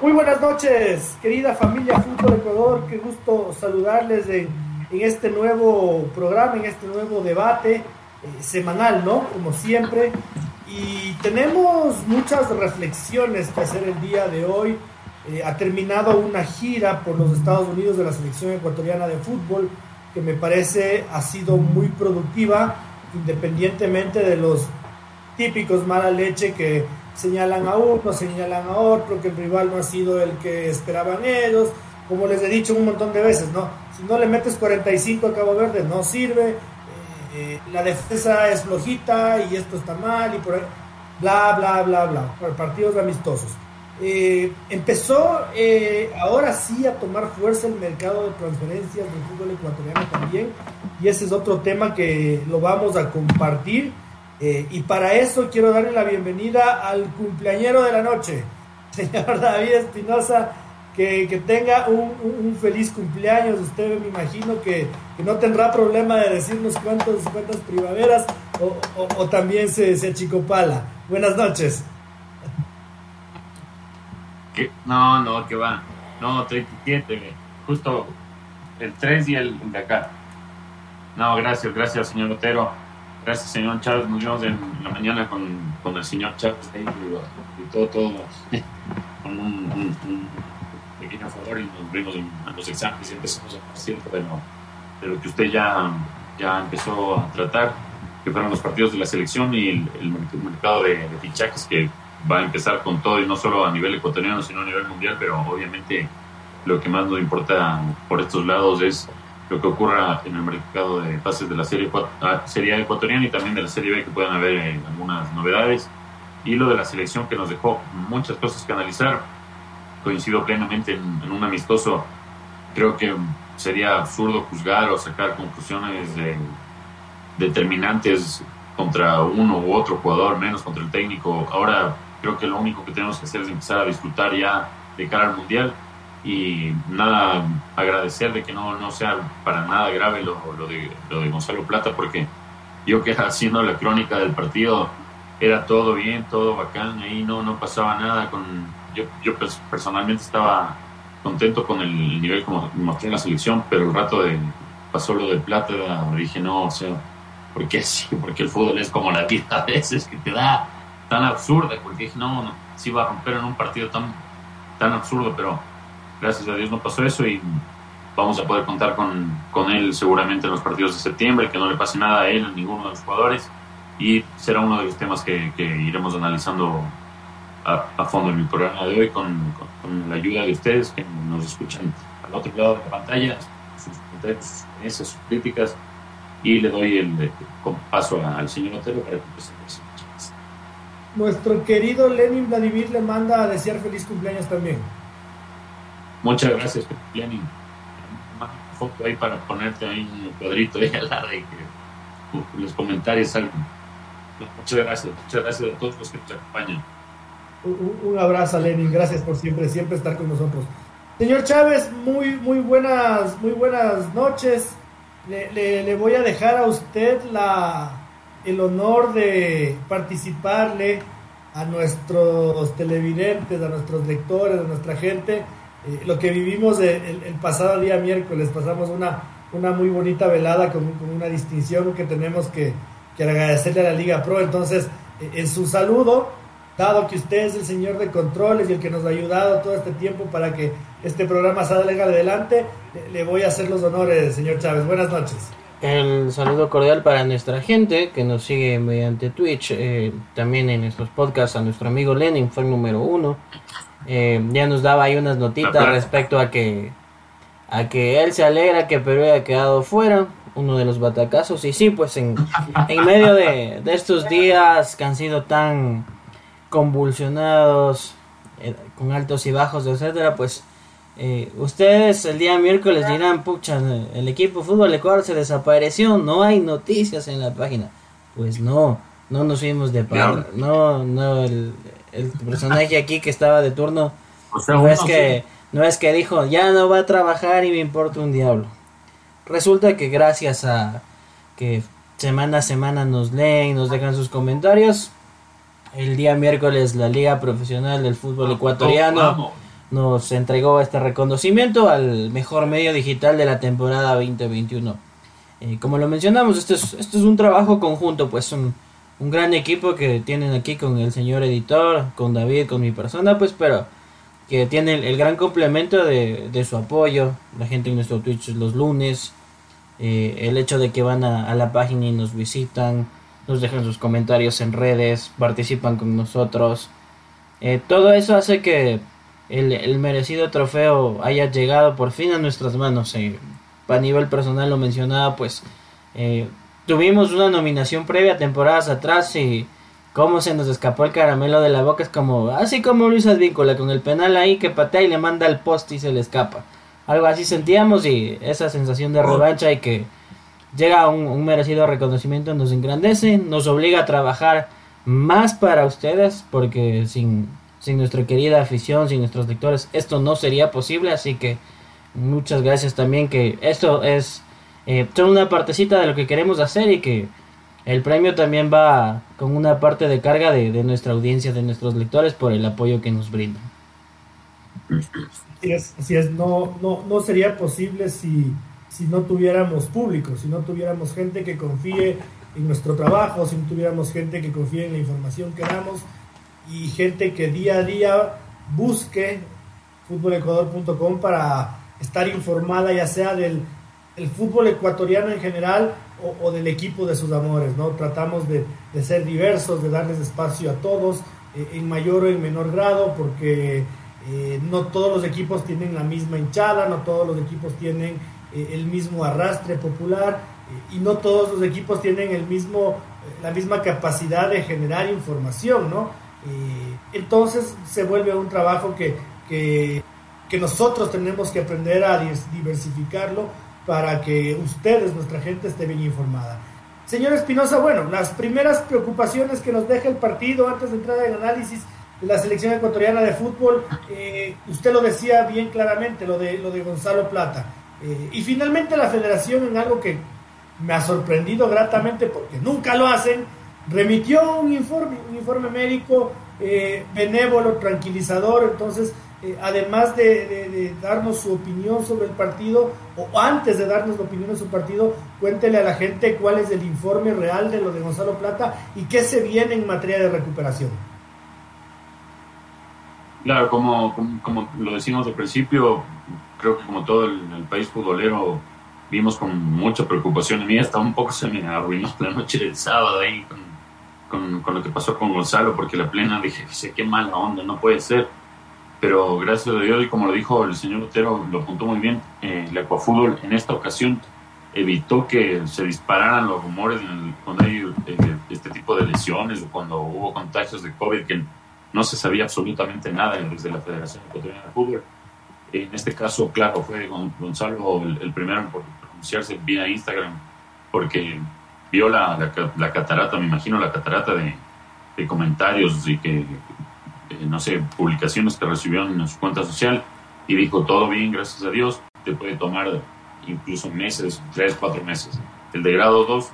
Muy buenas noches, querida familia Fútbol Ecuador. Qué gusto saludarles en, en este nuevo programa, en este nuevo debate eh, semanal, ¿no? Como siempre. Y tenemos muchas reflexiones que hacer el día de hoy. Eh, ha terminado una gira por los Estados Unidos de la selección ecuatoriana de fútbol que me parece ha sido muy productiva, independientemente de los típicos mala leche que señalan a uno, señalan a otro, que el rival no ha sido el que esperaban ellos, como les he dicho un montón de veces, ¿no? Si no le metes 45 a Cabo Verde, no sirve, eh, eh, la defensa es flojita y esto está mal y por ahí, bla, bla, bla, bla, partidos amistosos. Eh, empezó ahora sí a tomar fuerza el mercado de transferencias del fútbol ecuatoriano también, y ese es otro tema que lo vamos a compartir eh, y para eso quiero darle la bienvenida al cumpleañero de la noche, señor David Espinosa, que, que, tenga un, feliz cumpleaños. Usted me imagino que, que, no tendrá problema de decirnos cuántos, cuántas primaveras o, o, también se, se achicopala. Buenas noches. No, no, que va. No, 37, justo el 3 y el de acá. No, gracias, gracias, señor Otero Gracias, señor Chávez. Nos vimos en la mañana con, con el señor Chávez y, todo, todo con un, pequeño favor y nos vimos en, los exámenes y empezamos a partir de lo, de lo que usted ya, ya empezó a tratar, que fueron los partidos de la selección y el, mercado de, de, fichajes que va a empezar con todo y no solo a nivel ecuatoriano, sino a nivel mundial, pero obviamente lo que más nos importa por estos lados es lo que ocurra en el mercado de pases de la serie, ah, serie ecuatoriana y también de la Serie B, que puedan haber eh, algunas novedades. Y lo de la selección que nos dejó muchas cosas que analizar. Coincido plenamente en, un amistoso. Creo que sería absurdo juzgar o sacar conclusiones determinantes contra uno u otro jugador, menos contra el técnico. Ahora creo que lo único que tenemos que hacer es empezar a disfrutar ya de cara al Mundial y nada, agradecer de que no, no sea para nada grave lo, lo, de, lo de Gonzalo Plata, porque yo que haciendo la crónica del partido, era todo bien, todo bacán, ahí no, no pasaba nada, con yo, yo personalmente estaba contento con el nivel como mostré en la selección, pero el rato de pasó lo de Plata, dije no, o sea, ¿por qué sí? Porque el fútbol es como la vida a veces, que te da tan absurda, porque dije no, no, si va a romper en un partido tan, tan absurdo, pero gracias a Dios no pasó eso y vamos a poder contar con, con él seguramente en los partidos de septiembre, que no le pase nada a él, a ninguno de los jugadores, y será uno de los temas que, que iremos analizando a, a, fondo en mi programa de hoy con, con, la ayuda de ustedes que nos escuchan al otro lado de la pantalla, sus comentarios, sus críticas, y le doy el, paso al señor Otero para que Nuestro querido Lenin Vladimir le manda a desear feliz cumpleaños también. Muchas gracias, Lenin. Una foto ahí para ponerte ahí un cuadrito ahí al lado y que uh, los comentarios salgan. Muchas gracias, muchas gracias a todos los que nos acompañan. Un, abrazo, Lenin. Gracias por siempre, siempre estar con nosotros. Señor Chávez, muy, muy buenas, muy buenas noches. Le, le, voy a dejar a usted la, el honor de participarle a nuestros televidentes, a nuestros lectores, a nuestra gente eh, lo que vivimos el, pasado día miércoles, pasamos una, una muy bonita velada con, una distinción que tenemos que, agradecerle a la Liga Pro. Entonces, eh, en su saludo, dado que usted es el señor de controles y el que nos ha ayudado todo este tiempo para que este programa salga adelante, le, voy a hacer los honores, señor Chávez. Buenas noches. El saludo cordial para nuestra gente que nos sigue mediante Twitch, eh, también en nuestros podcasts, a nuestro amigo Lenin, fue el número uno. Eh, ya nos daba ahí unas notitas respecto a que a que él se alegra que Perú haya quedado fuera, uno de los batacazos. Y sí, pues en, en medio de, de, estos días que han sido tan convulsionados eh, con altos y bajos, etcétera, pues eh, ustedes el día miércoles dirán, pucha, el equipo Fútbol Ecuador se desapareció, no hay noticias en la página. Pues no, no nos fuimos de par, no, no, el, el, personaje aquí que estaba de turno, no, es que, no es que dijo, ya no va a trabajar y me importa un diablo. Resulta que gracias a que semana a semana nos leen, nos dejan sus comentarios, el día miércoles la Liga Profesional del Fútbol Ecuatoriano nos entregó este reconocimiento al mejor medio digital de la temporada 2021. Eh, como lo mencionamos, esto es, esto es un trabajo conjunto, pues un, un gran equipo que tienen aquí con el señor editor, con David, con mi persona, pues pero que tiene el, gran complemento de, de, su apoyo, la gente en nuestro Twitch los lunes, eh, el hecho de que van a, la página y nos visitan, nos dejan sus comentarios en redes, participan con nosotros. Eh, todo eso hace que el, merecido trofeo haya llegado por fin a nuestras manos. Eh, a nivel personal lo mencionaba, pues eh, tuvimos una nominación previa temporadas atrás y cómo se nos escapó el caramelo de la boca es como, así como Luis Advíncula con el penal ahí que patea y le manda el post y se le escapa. Algo así sentíamos y esa sensación de revancha y que llega un, un merecido reconocimiento nos engrandece, nos obliga a trabajar más para ustedes porque sin sin nuestra querida afición, sin nuestros lectores, esto no sería posible. Así que muchas gracias también que esto es eh, una partecita de lo que queremos hacer y que el premio también va con una parte de carga de, de nuestra audiencia, de nuestros lectores por el apoyo que nos brindan. Así es, así es. No, no, no sería posible si, si no tuviéramos público, si no tuviéramos gente que confíe en nuestro trabajo, si no tuviéramos gente que confíe en la información que damos y gente que día a día busque futbolecuador.com para estar informada ya sea del el fútbol ecuatoriano en general o, del equipo de sus amores, ¿no? Tratamos de, ser diversos, de darles espacio a todos, eh, en mayor o en menor grado, porque eh, no todos los equipos tienen la misma hinchada, no todos los equipos tienen eh, el mismo arrastre popular y no todos los equipos tienen el mismo, la misma capacidad de generar información, ¿no? entonces se vuelve un trabajo que, que, nosotros tenemos que aprender a diversificarlo para que ustedes, nuestra gente, esté bien informada. Señor Espinosa, bueno, las primeras preocupaciones que nos deja el partido antes de entrar en análisis de la selección ecuatoriana de fútbol, eh, usted lo decía bien claramente, lo de, lo de Gonzalo Plata. Eh, y finalmente la federación en algo que me ha sorprendido gratamente porque nunca lo hacen, remitió un informe, un informe médico eh, benévolo, tranquilizador, entonces, eh, además de, darnos su opinión sobre el partido, o antes de darnos la opinión de su partido, cuéntele a la gente cuál es el informe real de lo de Gonzalo Plata y qué se viene en materia de recuperación. Claro, como, como, lo decimos al principio, creo que como todo el, país futbolero vimos con mucha preocupación. A mí hasta un poco se me arruinó la noche del sábado ahí con con, lo que pasó con Gonzalo, porque la plena dije, qué mala onda, no puede ser. Pero gracias a Dios, y como lo dijo el señor Otero, lo apuntó muy bien, eh, el Ecuafútbol en esta ocasión evitó que se dispararan los rumores cuando hay eh, este tipo de lesiones o cuando hubo contagios de COVID que no se sabía absolutamente nada desde la Federación Ecuatoriana de Fútbol. En este caso, claro, fue Gonzalo el, el primero en pronunciarse vía Instagram, porque vio la, la, catarata, me imagino la catarata de, de comentarios y que, no sé, publicaciones que recibió en su cuenta social y dijo, todo bien, gracias a Dios, te puede tomar incluso meses, tres, cuatro meses. El de grado 2,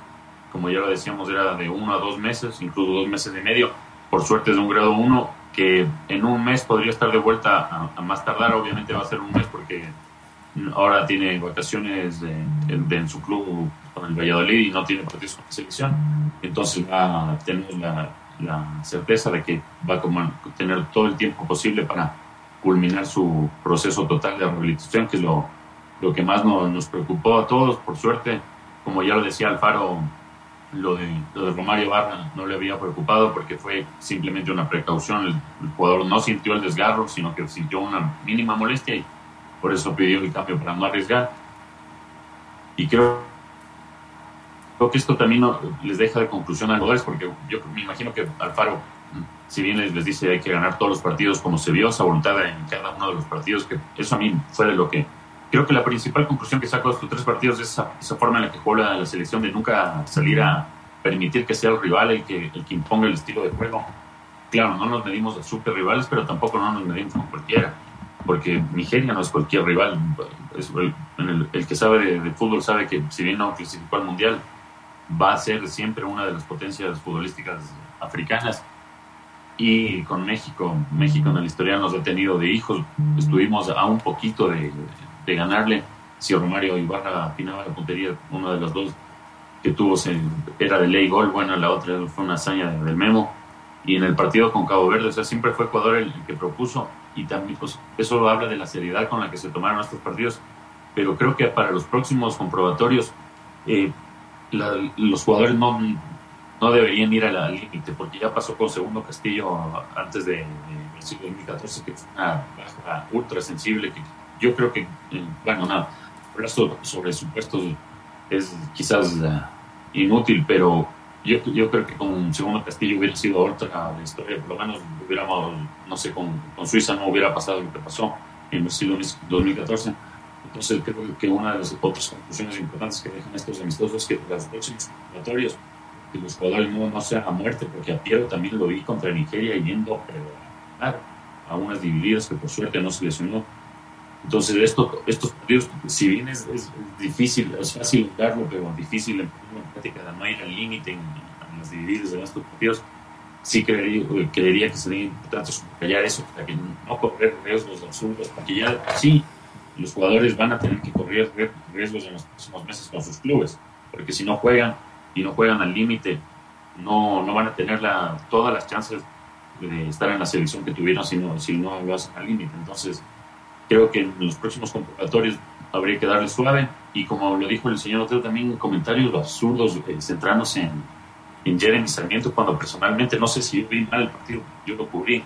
como ya lo decíamos, era de uno a dos meses, incluso dos meses y medio. Por suerte es de un grado 1 que en un mes podría estar de vuelta a, a, más tardar, obviamente va a ser un mes porque ahora tiene vacaciones en su club con el Valladolid y no tiene partidos con la selección. Entonces va, tenemos la, la, certeza de que va a tener todo el tiempo posible para culminar su proceso total de rehabilitación, que es lo, lo que más nos, nos preocupó a todos. Por suerte, como ya lo decía Alfaro, lo de, lo de Romario Barra no le había preocupado porque fue simplemente una precaución. El, el, jugador no sintió el desgarro, sino que sintió una mínima molestia y por eso pidió el cambio para no arriesgar. Y creo, creo que esto también les deja de conclusión a jugadores, porque yo me imagino que Alfaro si bien les, dice hay que ganar todos los partidos como se vio esa voluntad en cada uno de los partidos, que eso a mí fue de lo que... Creo que la principal conclusión que saco de estos tres partidos es esa, forma en la que juega la selección de nunca salir a permitir que sea el rival el que, el que imponga el estilo de juego. Claro, no nos medimos a super rivales, pero tampoco no nos medimos con cualquiera, porque Nigeria no es cualquier rival. el, el, que sabe de, fútbol sabe que si bien no clasificó al Mundial, va a ser siempre una de las potencias futbolísticas africanas. Y con México, México en la historia nos ha tenido de hijos, estuvimos a un poquito de, ganarle, si Romario Ibarra afinaba la puntería, una de las dos que tuvo era de ley gol, bueno, la otra fue una hazaña del Memo, y en el partido con Cabo Verde, o sea, siempre fue Ecuador el, que propuso, y también pues, eso habla de la seriedad con la que se tomaron estos partidos, pero creo que para los próximos comprobatorios, eh, los jugadores no, no deberían ir al límite, porque ya pasó con Segundo Castillo antes de, el siglo 2014, que fue una baja ultra sensible, que yo creo que, eh, bueno, nada, sobre supuestos es quizás uh, inútil, pero yo, yo creo que con Segundo Castillo hubiera sido otra la historia, por lo menos hubiéramos, no sé, con, con Suiza no hubiera pasado lo que pasó en siglo 2014. Entonces creo que una de las otras conclusiones importantes que dejan estos amistosos es que los próximos laboratorios que los jugadores no, no sean a muerte, porque a Piero también lo vi contra Nigeria yendo a unas divididas que por suerte no se lesionó. Entonces, esto, estos partidos, si bien es, difícil, es fácil darlo, pero difícil en práctica no ir al límite en, las divididas de estos partidos, sí creería, creería que sería importante subrayar eso, para que no correr riesgos absurdos, porque ya sí, los jugadores van a tener que correr riesgos en los próximos meses con sus clubes, porque si no juegan, y no juegan al límite, no, no van a tener la, todas las chances de estar en la selección que tuvieron si no, si no lo hacen al límite. Entonces, creo que en los próximos convocatorios habría que darle suave y como lo dijo el señor Otero también comentarios absurdos eh, centrándose en, en Jeremy Sarmiento cuando personalmente no sé si yo vi mal el partido, yo lo cubrí,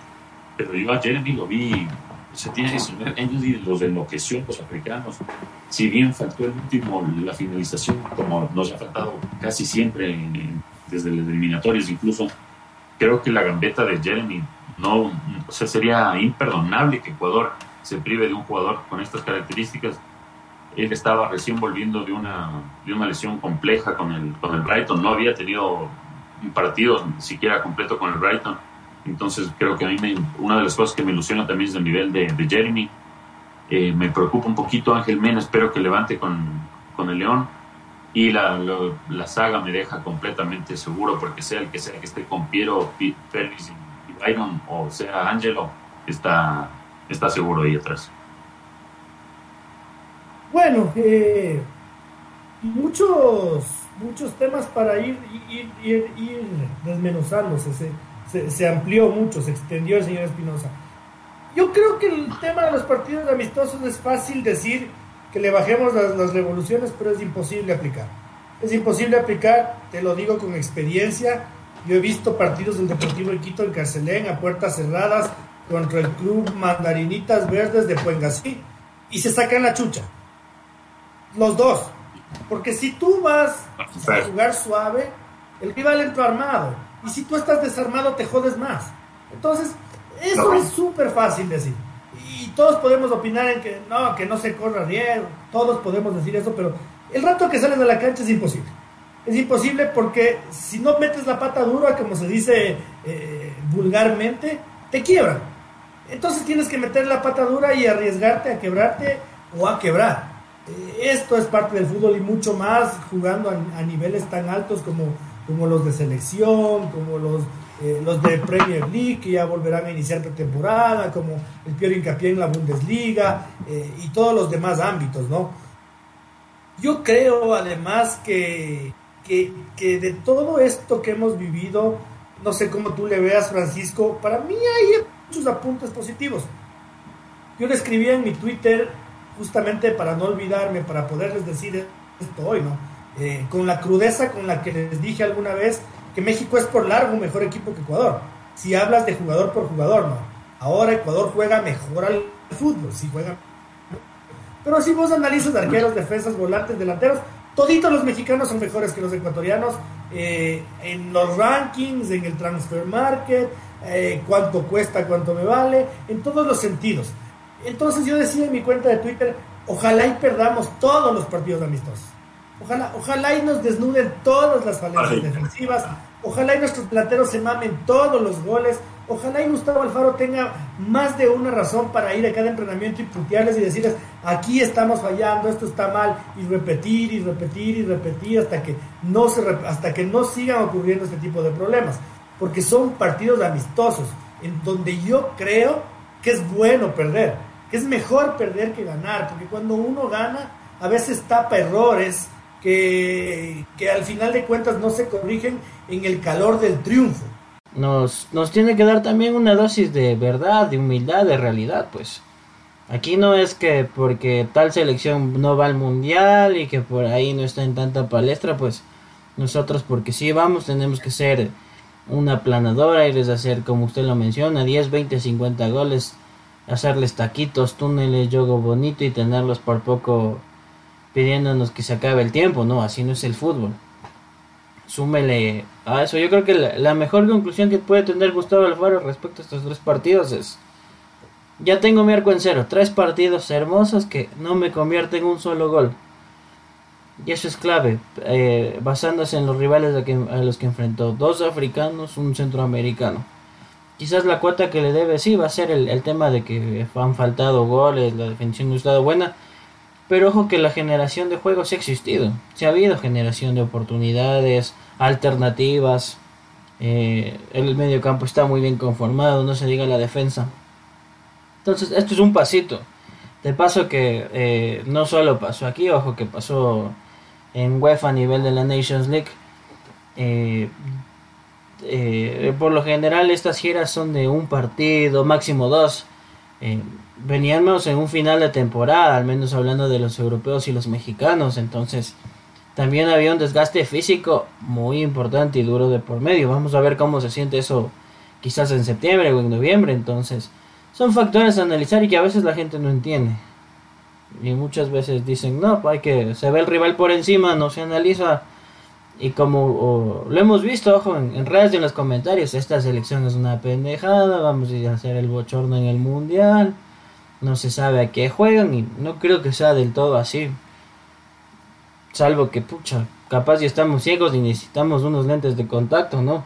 pero yo a Jeremy lo vi se tiene 19 años y los enloqueció los africanos. Si bien faltó el último, la finalización, como nos ha faltado casi siempre desde las eliminatorias incluso, creo que la gambeta de Jeremy no, o sería imperdonable que Ecuador se prive de un jugador con estas características. Él estaba recién volviendo de una, de una lesión compleja con el, con el Brighton, no había tenido un partido siquiera completo con el Brighton entonces creo que a mí me, una de las cosas que me ilusiona también es el nivel de, Jeremy. Eh, me preocupa un poquito Ángel Mena, espero que levante con, con el León. Y la, la, saga me deja completamente seguro, porque sea el que sea que esté con Piero, Félix y, Byron, o sea Angelo, está, está seguro ahí atrás. Bueno, eh, muchos, muchos temas para ir, ir, ir, ir desmenuzándose se, amplió mucho, se extendió el señor Espinosa. Yo creo que el tema de los partidos amistosos es fácil decir que le bajemos las, revoluciones, pero es imposible aplicar. Es imposible aplicar, te lo digo con experiencia. Yo he visto partidos del Deportivo de Quito en Carcelén a puertas cerradas contra el club Mandarinitas Verdes de Puengasí y se sacan la chucha. Los dos. Porque si tú vas a jugar suave, el rival entra armado y si tú estás desarmado, te jodes más. Entonces, eso es súper fácil decir. Y todos podemos opinar en que no, que no se corra riesgo. Todos podemos decir eso, pero el rato que sales de la cancha es imposible. Es imposible porque si no metes la pata dura, como se dice eh, vulgarmente, te quiebran. Entonces tienes que meter la pata dura y arriesgarte a quebrarte o a quebrar. Eh, esto es parte del fútbol y mucho más jugando a niveles tan altos como como los de selección, como los, eh, los de Premier League, que ya volverán a iniciar pretemporada, como el peor hincapié en la Bundesliga eh, y todos los demás ámbitos, ¿no? Yo creo además que, que, que, de todo esto que hemos vivido, no sé cómo tú le veas, Francisco, para mí hay muchos apuntes positivos. Yo le escribí en mi Twitter justamente para no olvidarme, para poderles decir esto hoy, ¿no? Eh, con la crudeza con la que les dije alguna vez que México es por largo mejor equipo que Ecuador. Si hablas de jugador por jugador, no. Ahora Ecuador juega mejor al fútbol, si juega. Pero si vos analizas arqueros, defensas, volantes, delanteros, toditos los mexicanos son mejores que los ecuatorianos eh, en los rankings, en el transfer market, eh, cuánto cuesta, cuánto me vale, en todos los sentidos. Entonces yo decía en mi cuenta de Twitter, ojalá y perdamos todos los partidos amistosos. Ojalá, ojalá y nos desnuden todas las falencias defensivas, ojalá y nuestros plateros se mamen todos los goles, ojalá y Gustavo Alfaro tenga más de una razón para ir a cada entrenamiento y putearles y decirles, aquí estamos fallando, esto está mal, y repetir y repetir y repetir hasta que no, se, hasta que no sigan ocurriendo este tipo de problemas, porque son partidos amistosos, en donde yo creo que es bueno perder, que es mejor perder que ganar, porque cuando uno gana, a veces tapa errores, que, al final de cuentas no se corrigen en el calor del triunfo. Nos, nos tiene que dar también una dosis de verdad, de humildad, de realidad, pues. Aquí no es que porque tal selección no va al mundial y que por ahí no está en tanta palestra, pues nosotros porque sí vamos tenemos que ser una planadora, y hacer como usted lo menciona, 10, 20, 50 goles, hacerles taquitos, túneles, yogo bonito y tenerlos por poco pidiéndonos que se acabe el tiempo, no, así no es el fútbol. Súmele a eso. Yo creo que la, mejor conclusión que puede tener Gustavo Alfaro respecto a estos tres partidos es, ya tengo mi arco en cero, tres partidos hermosos que no me convierten en un solo gol. Y eso es clave, eh, basándose en los rivales a, los que enfrentó, dos africanos, un centroamericano. Quizás la cuota que le debe sí va a ser el, el tema de que han faltado goles, la definición no ha estado buena, pero ojo que la generación de juegos ha existido. Sí ha habido generación de oportunidades, alternativas. Eh, el medio campo está muy bien conformado, no se diga la defensa. Entonces, esto es un pasito. De paso que eh, no solo pasó aquí, ojo que pasó en UEFA a nivel de la Nations League. Eh, por lo general estas giras son de un partido, máximo dos veníamos en un final de temporada, al menos hablando de los europeos y los mexicanos, entonces también había un desgaste físico muy importante y duro de por medio. Vamos a ver cómo se siente eso quizás en septiembre o en noviembre, entonces son factores a analizar y que a veces la gente no entiende. Y muchas veces dicen, no, hay que, se ve el rival por encima, no se analiza. Y como lo hemos visto, ojo, en, en, redes y en los comentarios, esta selección es una pendejada, vamos a hacer el bochorno en el mundial no se sabe a qué juegan y no creo que sea del todo así. Salvo que, pucha, capaz ya estamos ciegos y necesitamos unos lentes de contacto, ¿no?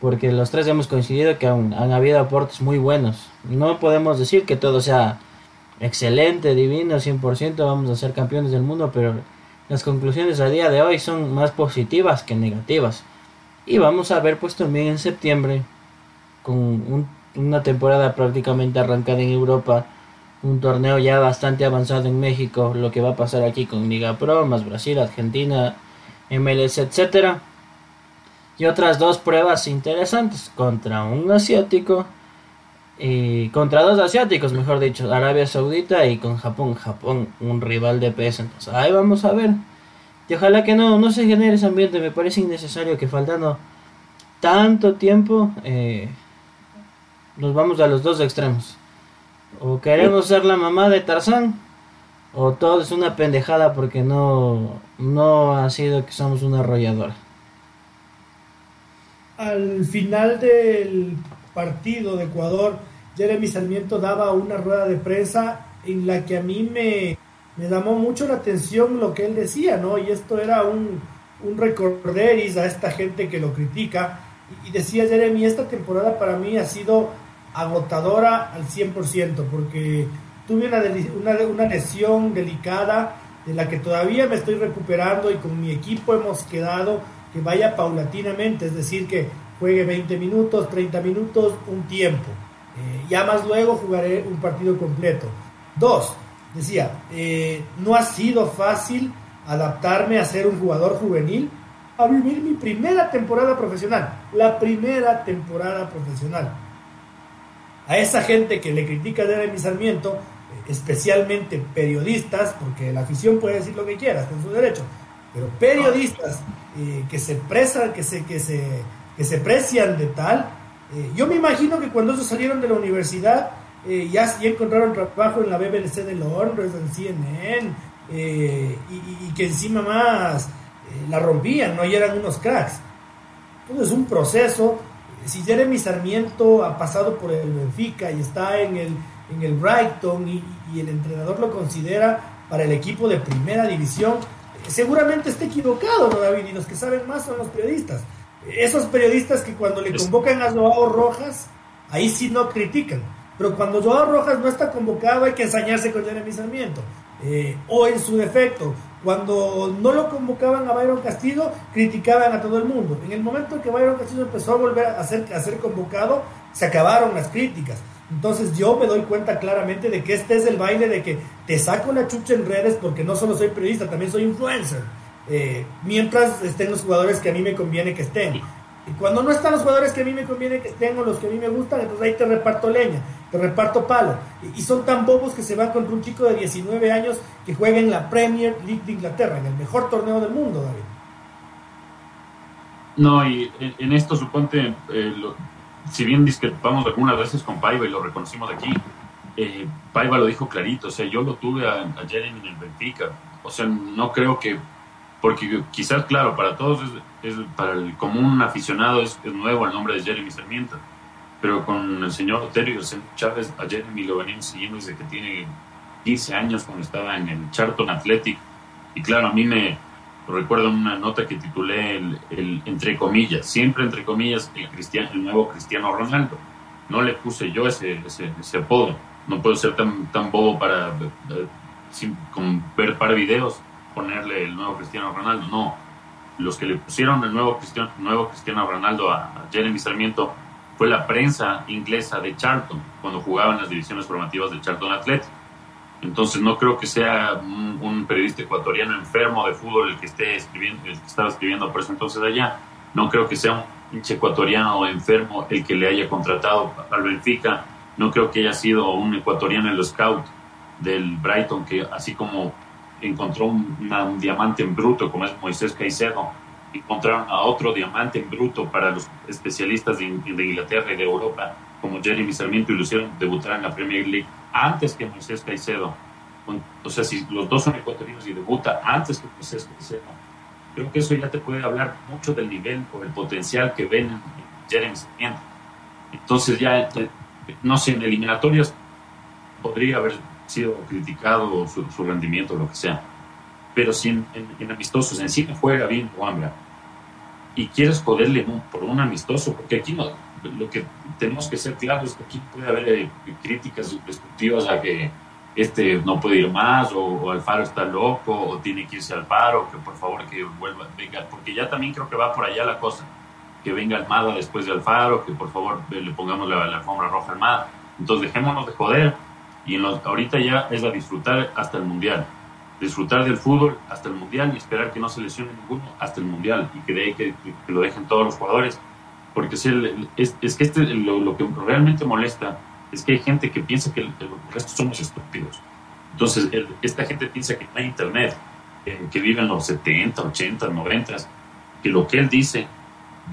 Porque los tres hemos coincidido que han, habido aportes muy buenos. No podemos decir que todo sea excelente, divino, 100%, vamos a ser campeones del mundo, pero las conclusiones a día de hoy son más positivas que negativas. Y vamos a ver pues también en septiembre, con una temporada prácticamente arrancada en Europa, un torneo ya bastante avanzado en México, lo que va a pasar aquí con Liga Pro, más Brasil, Argentina, MLS, etcétera. Y otras dos pruebas interesantes contra un asiático y contra dos asiáticos, mejor dicho, Arabia Saudita y con Japón, Japón, un rival de peso. Entonces, ahí vamos a ver. Y ojalá que no, no se genere ese ambiente. Me parece innecesario que faltando tanto tiempo eh, nos vamos a los dos extremos. O queremos ser la mamá de Tarzán. O todo es una pendejada porque no, no ha sido que somos una arrolladora. Al final del partido de Ecuador, Jeremy Sarmiento daba una rueda de prensa en la que a mí me, me llamó mucho la atención lo que él decía, ¿no? Y esto era un, un recorderis a esta gente que lo critica. Y decía Jeremy, esta temporada para mí ha sido agotadora al 100%, porque tuve una, una, lesión delicada de la que todavía me estoy recuperando y con mi equipo hemos quedado que vaya paulatinamente, es decir, que juegue 20 minutos, 30 minutos, un tiempo. Eh, ya más luego jugaré un partido completo. Dos, decía, eh, no ha sido fácil adaptarme a ser un jugador juvenil, a vivir mi primera temporada profesional, la primera temporada profesional a esa gente que le critica a Jeremy especialmente periodistas, porque la afición puede decir lo que quiera, está su derecho, pero periodistas eh, que se presan, que se, que se, que se precian de tal, eh, yo me imagino que cuando ellos salieron de la universidad eh, ya, ya, encontraron trabajo en la BBC de Londres, en CNN, y, y, que encima más la rompían, ¿no? Y eran unos cracks. Todo es un proceso. Si Jeremy Sarmiento ha pasado por el Benfica y está en el, en el Brighton y, y el entrenador lo considera para el equipo de primera división, seguramente está equivocado, ¿no, David? Y los que saben más son los periodistas. Esos periodistas que cuando le convocan a Joao Rojas, ahí sí no critican. Pero cuando Joao Rojas no está convocado hay que ensañarse con Jeremy Sarmiento. Eh, o en su defecto, cuando no lo convocaban a Byron Castillo, criticaban a todo el mundo. En el momento en que Byron Castillo empezó a volver a ser, convocado, se acabaron las críticas. Entonces yo me doy cuenta claramente de que este es el baile de que te saco la chucha en redes porque no solo soy periodista, también soy influencer. Eh, mientras estén los jugadores que a mí me conviene que estén. Y cuando no están los jugadores que a mí me conviene que estén los que a mí me gustan, entonces ahí te reparto leña, te reparto palo. Y, son tan bobos que se van contra un chico de 19 años que juega en la Premier League de Inglaterra, en el mejor torneo del mundo, David. No, y en, esto suponte, eh, si bien discrepamos algunas veces con Paiva y lo reconocimos aquí, eh, Paiva lo dijo clarito, o sea, yo lo tuve a, a Jeremy en el Benfica, o sea, no creo que porque quizás, claro, para todos, es, para el común aficionado es, nuevo el nombre de Jeremy Sarmiento, pero con el señor Oterio Chávez, a Jeremy lo venían siguiendo desde que tiene 15 años cuando estaba en el Charlton Athletic, y claro, a mí me recuerdo una nota que titulé el, entre comillas, siempre entre comillas, el, el nuevo Cristiano Ronaldo. No le puse yo ese, ese, apodo, no puedo ser tan, tan bobo para eh, sin, con ver para videos ponerle el nuevo Cristiano Ronaldo, no. Los que le pusieron el nuevo Cristiano, nuevo Cristiano Ronaldo a, Jeremy Sarmiento fue la prensa inglesa de Charlton, cuando jugaba en las divisiones formativas del Charlton Athletic. Entonces no creo que sea un, periodista ecuatoriano enfermo de fútbol el que esté escribiendo, el que estaba escribiendo por eso entonces allá. No creo que sea un hinche ecuatoriano enfermo el que le haya contratado al Benfica. No creo que haya sido un ecuatoriano en los scout del Brighton que así como encontró un, diamante en bruto como es Moisés Caicedo, encontraron a otro diamante en bruto para los especialistas de, Inglaterra y de Europa como Jeremy Sarmiento y lo hicieron debutar en la Premier League antes que Moisés Caicedo. O sea, si los dos son ecuatorianos y debuta antes que Moisés Caicedo, creo que eso ya te puede hablar mucho del nivel o el potencial que ven en Jeremy Sarmiento. Entonces ya, eh, no sé, en eliminatorias podría haber sido criticado su, su rendimiento, lo que sea. Pero si en, en, amistosos encima juega bien Juanra y quieres joderle por un amistoso, porque aquí no, lo que tenemos que ser claros es que aquí puede haber eh, críticas destructivas a que este no puede ir más, o, Alfaro está loco, o tiene que irse al paro, que por favor que vuelva, venga, porque ya también creo que va por allá la cosa, que venga Almada después de Alfaro, que por favor le pongamos la, la alfombra roja al Almada. Entonces dejémonos de joder, y en ahorita ya es a disfrutar hasta el mundial. Disfrutar del fútbol hasta el mundial y esperar que no se lesione ninguno hasta el mundial y que, que, lo dejen todos los jugadores. Porque es, es, que este, lo, que realmente molesta es que hay gente que piensa que el, resto somos estúpidos. Entonces, esta gente piensa que no hay internet, que viven los 70, 80, 90, que lo que él dice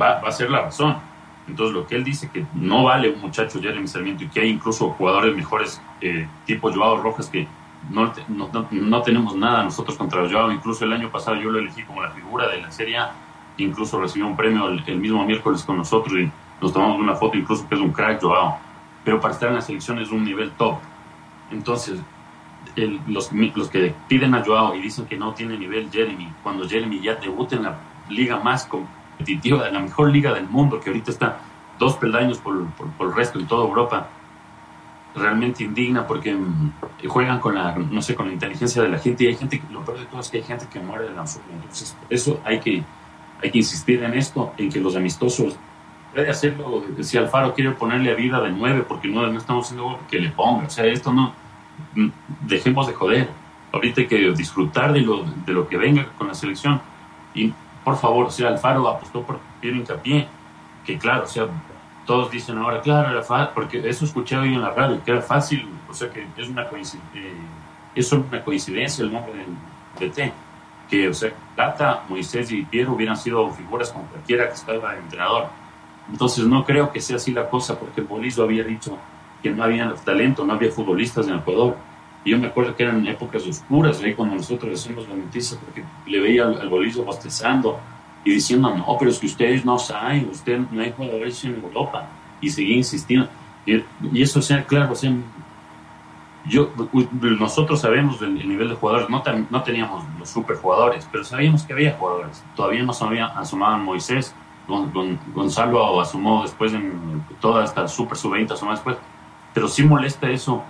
va, va a ser la razón entonces, lo que él dice que no vale un muchacho Jeremy Sarmiento y que hay incluso jugadores mejores, eh, tipo Joao Rojas, que no, no, no, tenemos nada nosotros contra Joao. Incluso el año pasado yo lo elegí como la figura de la Serie A. Incluso recibió un premio el, mismo miércoles con nosotros y nos tomamos una foto, incluso que es un crack Joao. Pero para estar en la selección es un nivel top. Entonces, los, los que piden a Joao y dicen que no tiene nivel Jeremy, cuando Jeremy ya debuta en la liga más competitiva, de la mejor liga del mundo, que ahorita está dos peldaños por, por, el resto de toda Europa, realmente indigna porque mm, juegan con la, no sé, con la inteligencia de la gente y hay gente, lo peor de todo es que hay gente que muere de la Entonces, eso hay que, hay que insistir en esto, en que los amistosos puede hacerlo, si Alfaro quiere ponerle a vida de nueve porque no, no estamos haciendo que le ponga, o sea, esto no, mm, dejemos de joder, ahorita hay que disfrutar de lo, de lo que venga con la selección y por favor, o sea, Alfaro apostó por Piero Hincapié, que claro, o sea, todos dicen ahora, claro, era fácil, porque eso escuché hoy en la radio, que era fácil, o sea, que es una coincidencia, eh, es una coincidencia el nombre de T, que, o sea, Tata, Moisés y Piero hubieran sido figuras con cualquiera que estaba entrenador. Entonces no creo que sea así la cosa, porque Bolívar había dicho que no había talento, no había futbolistas en Ecuador. Y yo me acuerdo que eran épocas oscuras, ahí cuando nosotros hacemos la noticia, porque le veía al, bolillo bostezando y diciendo, no, pero es que ustedes no saben, usted no hay jugadores en Europa. Y seguía insistiendo. Y, y eso, sea, claro, o sea, yo, nosotros sabemos el, nivel de jugadores, no, no teníamos los super jugadores, pero sabíamos que había jugadores. Todavía no sabía, asomaban Moisés, Gonzalo asomó después en toda esta super sub-20, asomó después. Pero sí molesta eso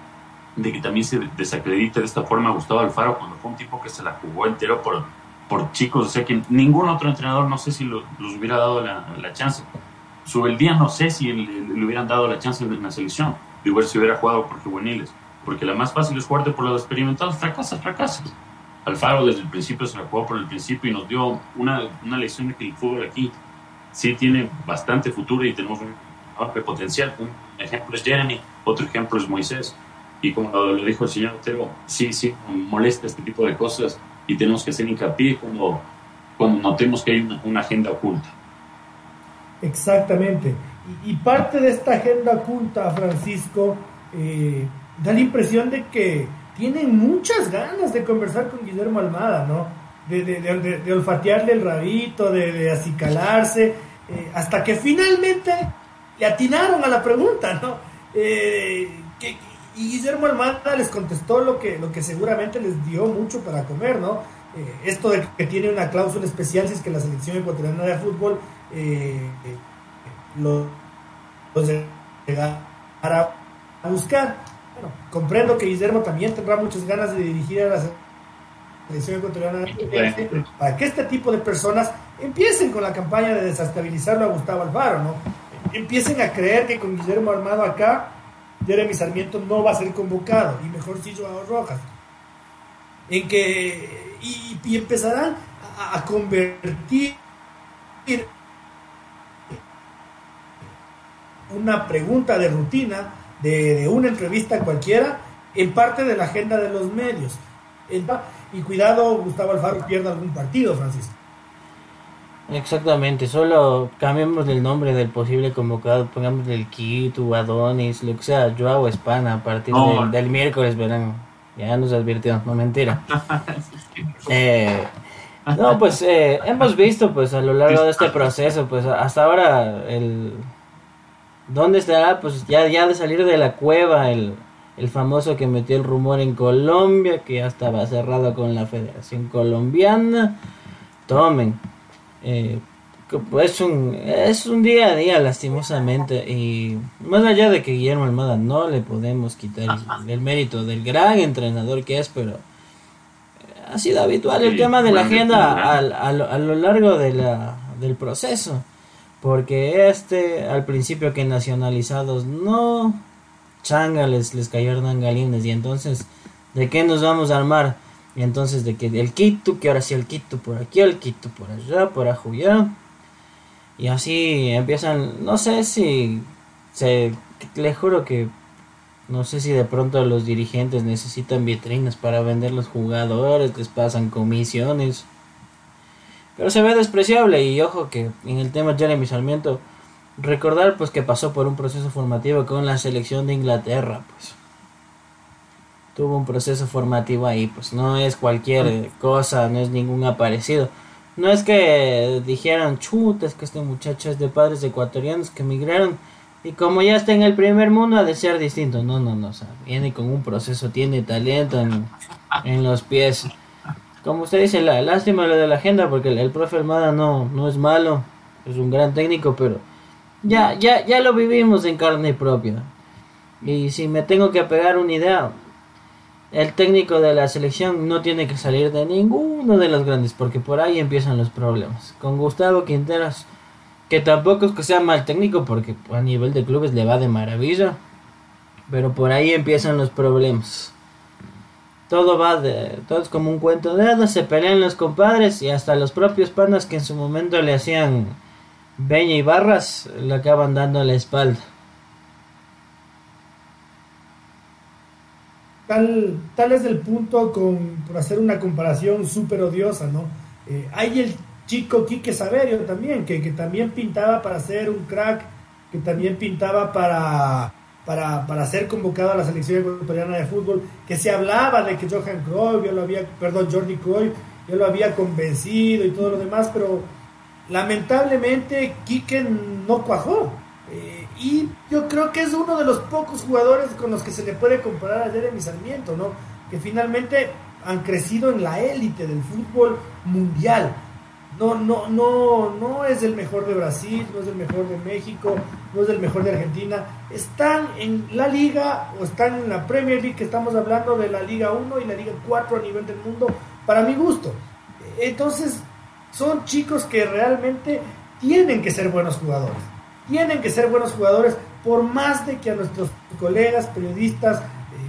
de que también se desacredite de esta forma a Gustavo Alfaro cuando fue un tipo que se la jugó entero por, por chicos. O sea que ningún otro entrenador, no sé si los hubiera dado la, la chance. día no sé si le, hubieran dado la chance en la selección, de ver si hubiera jugado por juveniles porque la más fácil es jugarte por los experimentados, fracasas, fracasas. Alfaro desde el principio se la jugó por el principio y nos dio una, una lección de que el fútbol aquí sí tiene bastante futuro y tenemos un potencial. Un ejemplo es Jeremy, otro ejemplo es Moisés. Y como lo, dijo el señor Otero, sí, sí, molesta este tipo de cosas y tenemos que hacer hincapié cuando, cuando notemos que hay una, agenda oculta. Exactamente. Y, parte de esta agenda oculta, Francisco, eh, da la impresión de que tienen muchas ganas de conversar con Guillermo Almada, ¿no? De, de, olfatearle el rabito, de, acicalarse, eh, hasta que finalmente le atinaron a la pregunta, ¿no? Eh, y Guillermo Almada les contestó lo que, lo que seguramente les dio mucho para comer, ¿no? Eh, esto de que tiene una cláusula especial si es que la selección ecuatoriana de fútbol lo, lo para buscar comprendo que Guillermo también tendrá muchas ganas de dirigir a la selección ecuatoriana para que este tipo de personas empiecen con la campaña de desestabilizarlo a Gustavo Alfaro, ¿no? Empiecen a creer que con Guillermo Armado acá, Jeremy Sarmiento no va a ser convocado, y mejor si Joao Rojas. En que, y, empezarán a, a convertir una pregunta de rutina de, una entrevista cualquiera en parte de la agenda de los medios. Y cuidado, Gustavo Alfaro pierda algún partido, Francisco. Exactamente, solo cambiemos el nombre del posible convocado, pongamos el Quito, Adonis, lo que sea, Joao Espana a partir del, miércoles verán. Ya nos advirtió, no mentira. eh, no, pues eh, hemos visto pues a lo largo de este proceso, pues hasta ahora el, ¿Dónde estará? Pues ya, ya de salir de la cueva, el, famoso que metió el rumor en Colombia, que ya estaba cerrado con la Federación Colombiana. Tomen. Eh, es un, es un día a día, lastimosamente. Y más allá de que Guillermo Almada no le podemos quitar el, mérito del gran entrenador que es, pero ha sido habitual el tema de la agenda a, lo, largo de la, del proceso. Porque este, al principio que nacionalizados no, changa les, les cayeron galines y entonces, ¿de qué nos vamos a armar? Y entonces de que el Quito, que ahora sí el Quito por aquí, el Quito por allá, por allá. Y así empiezan, no sé si, se, le juro que, no sé si de pronto los dirigentes necesitan vitrinas para vender los jugadores, les pasan comisiones. Pero se ve despreciable y ojo que en el tema Jeremy Sarmiento recordar pues que pasó por un proceso formativo con la selección de Inglaterra, pues tuvo un proceso formativo ahí, pues no es cualquier cosa, no es ningún aparecido. No es que dijeran, chuta, es que este muchacho es de padres ecuatorianos que emigraron y como ya está en el primer mundo ha de ser distinto. No, no, no, o sea, viene con un proceso, tiene talento en, en los pies como usted dice, la lástima lo de la agenda, porque el, profe Almada no, no es malo, es un gran técnico, pero ya, ya, ya lo vivimos en carne propia. Y si me tengo que apegar una idea, el técnico de la selección no tiene que salir de ninguno de los grandes, porque por ahí empiezan los problemas. Con Gustavo Quinteras, que tampoco es que sea mal técnico, porque a nivel de clubes le va de maravilla, pero por ahí empiezan los problemas todo va de, todo es como un cuento de hadas, se pelean los compadres y hasta los propios panas que en su momento le hacían beña y barras le acaban dando la espalda. Tal, tal es el punto con, por hacer una comparación súper odiosa, ¿no? Eh, hay el chico Quique Saverio también, que, que también pintaba para ser un crack, que también pintaba para para, para, ser convocado a la selección ecuatoriana de fútbol, que se hablaba de que Johan Cruyff, yo lo había, perdón, Jordi Cruyff, yo lo había convencido y todo lo demás, pero lamentablemente Quique no cuajó. Eh, y yo creo que es uno de los pocos jugadores con los que se le puede comparar a Jeremy Sarmiento, ¿no? Que finalmente han crecido en la élite del fútbol mundial. No, no, no, no es el mejor de Brasil, no es el mejor de México, no es el mejor de Argentina. Están en la liga o están en la Premier League, que estamos hablando de la Liga 1 y la Liga 4 a nivel del mundo, para mi gusto. Entonces, son chicos que realmente tienen que ser buenos jugadores. Tienen que ser buenos jugadores por más de que a nuestros colegas periodistas eh,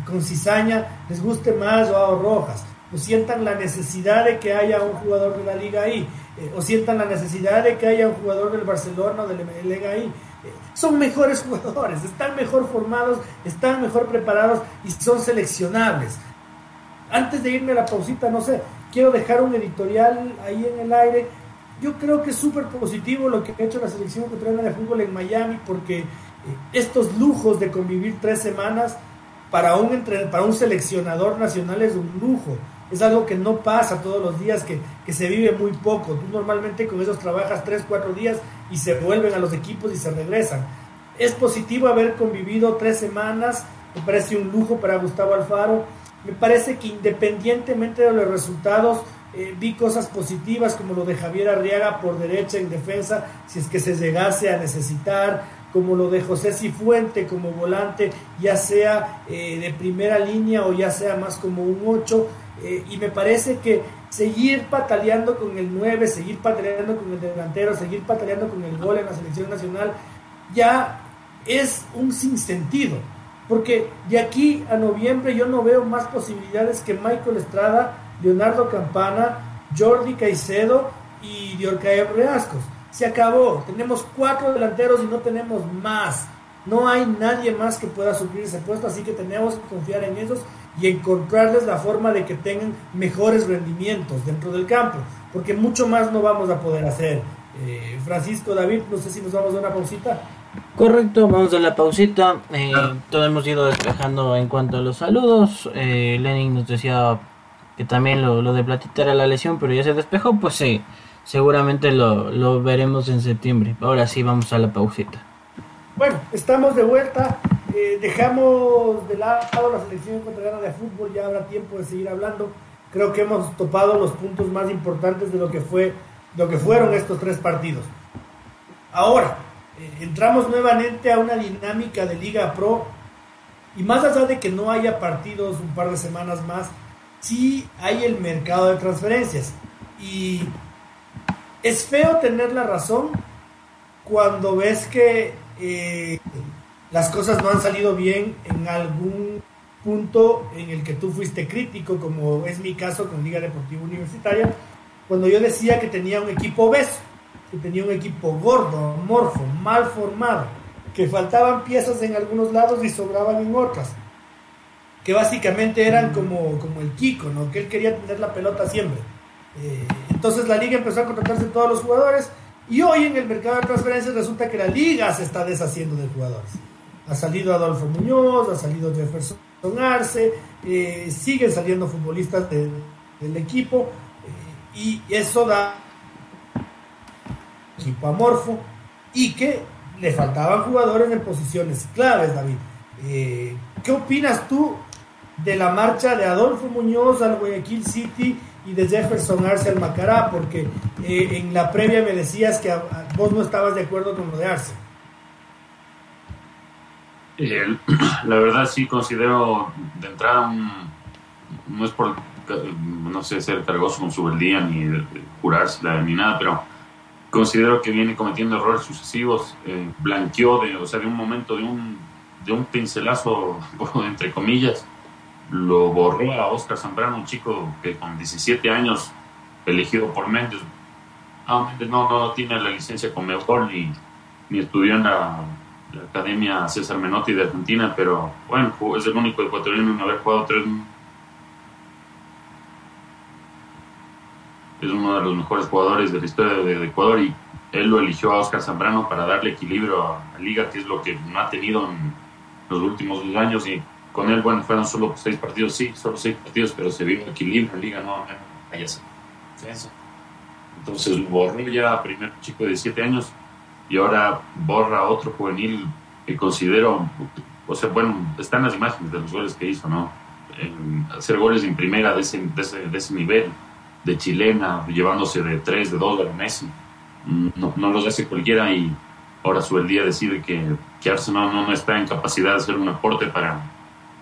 con cizaña les guste más Joao Rojas, o sientan la necesidad de que haya un jugador de la liga ahí, eh, o sientan la necesidad de que haya un jugador del Barcelona o del Liga ahí. Eh, son mejores jugadores, están mejor formados, están mejor preparados y son seleccionables. Antes de irme a la pausita, no sé, quiero dejar un editorial ahí en el aire. Yo creo que es súper positivo lo que ha hecho la selección ecuatoriana de fútbol en Miami, porque eh, estos lujos de convivir tres semanas para un, para un seleccionador nacional es un lujo. Es algo que no pasa todos los días, que, que se vive muy poco. Tú normalmente con esos trabajas tres, cuatro días y se vuelven a los equipos y se regresan. Es positivo haber convivido tres semanas, me parece un lujo para Gustavo Alfaro me parece que independientemente de los resultados, eh, vi cosas positivas como lo de Javier Arriaga por derecha en defensa, si es que se llegase a necesitar, como lo de José Cifuente como volante, ya sea eh, de primera línea o ya sea más como un 8. Eh, y me parece que seguir pataleando con el 9, seguir pataleando con el delantero, seguir pataleando con el gol en la selección nacional, ya es un sinsentido. Porque de aquí a noviembre yo no veo más posibilidades que Michael Estrada, Leonardo Campana, Jordi Caicedo y Diorcae Reascos. Se acabó. Tenemos cuatro delanteros y no tenemos más. No hay nadie más que pueda suplir ese puesto, así que tenemos que confiar en ellos y encontrarles la forma de que tengan mejores rendimientos dentro del campo, porque mucho más no vamos a poder hacer. Eh, Francisco David, no sé si nos vamos a una pausita. Correcto, vamos a la pausita. Eh, todo hemos ido despejando en cuanto a los saludos. Eh, Lenin nos decía también lo, de Platita era la lesión, pero ya se despejó. Pues sí, seguramente lo, veremos en septiembre. Ahora sí, vamos a la pausita. Bueno, estamos de vuelta. Eh, dejamos de lado la selección ecuatoriana de fútbol. Ya habrá tiempo de seguir hablando. Creo que hemos topado los puntos más importantes de lo que fue, lo que fueron estos tres partidos. Ahora, eh, entramos nuevamente a una dinámica de Liga Pro y más allá de que no haya partidos un par de semanas más, sí hay el mercado de transferencias. Y es feo tener la razón cuando ves que eh, las cosas no han salido bien en algún punto en el que tú fuiste crítico, como es mi caso con Liga Deportiva Universitaria, cuando yo decía que tenía un equipo obeso que tenía un equipo gordo, morfo, mal formado, que faltaban piezas en algunos lados y sobraban en otras, que básicamente eran como, como el Kiko, ¿no? que él quería tener la pelota siempre. Eh, entonces la liga empezó a contratarse todos los jugadores y hoy en el mercado de transferencias resulta que la liga se está deshaciendo de jugadores. Ha salido Adolfo Muñoz, ha salido Jefferson Arce, eh, siguen saliendo futbolistas del equipo eh, y eso da equipo amorfo y que le faltaban jugadores en posiciones claves, David. Eh, ¿Qué opinas tú de la marcha de Adolfo Muñoz al Guayaquil City y de Jefferson Arce al Macará? Porque eh, en la previa me decías que vos no estabas de acuerdo con lo de Arce. La verdad sí considero de entrada no es por no sé ser cargoso con su día ni curarse ni nada, pero considero que viene cometiendo errores sucesivos, eh, blanqueó de, o sea, de un momento, de un, de un pincelazo, entre comillas, lo borró a Oscar Zambrano, un chico que con 17 años, elegido por Méndez, ah, no, no tiene la licencia con mejor ni, ni estudió en la, Academia César Menotti de Argentina, pero bueno, es el único ecuatoriano en haber jugado tres es uno de los mejores jugadores de la historia de, Ecuador y él lo eligió a Oscar Zambrano para darle equilibrio a la liga, que es lo que no ha tenido en, los últimos dos años y con él, bueno, fueron solo seis partidos, sí, solo seis partidos, pero se vio equilibrio en liga, no, allá se. Entonces borró ya primer chico de siete años y ahora borra otro juvenil que considero, o sea, bueno, están las imágenes de los goles que hizo, ¿no? hacer goles en primera de ese, de ese, nivel, de chilena, llevándose de tres, de dos de la Messi. No, no los hace cualquiera y ahora su el día decide que, que Arsenal no, no, está en capacidad de hacer un aporte para,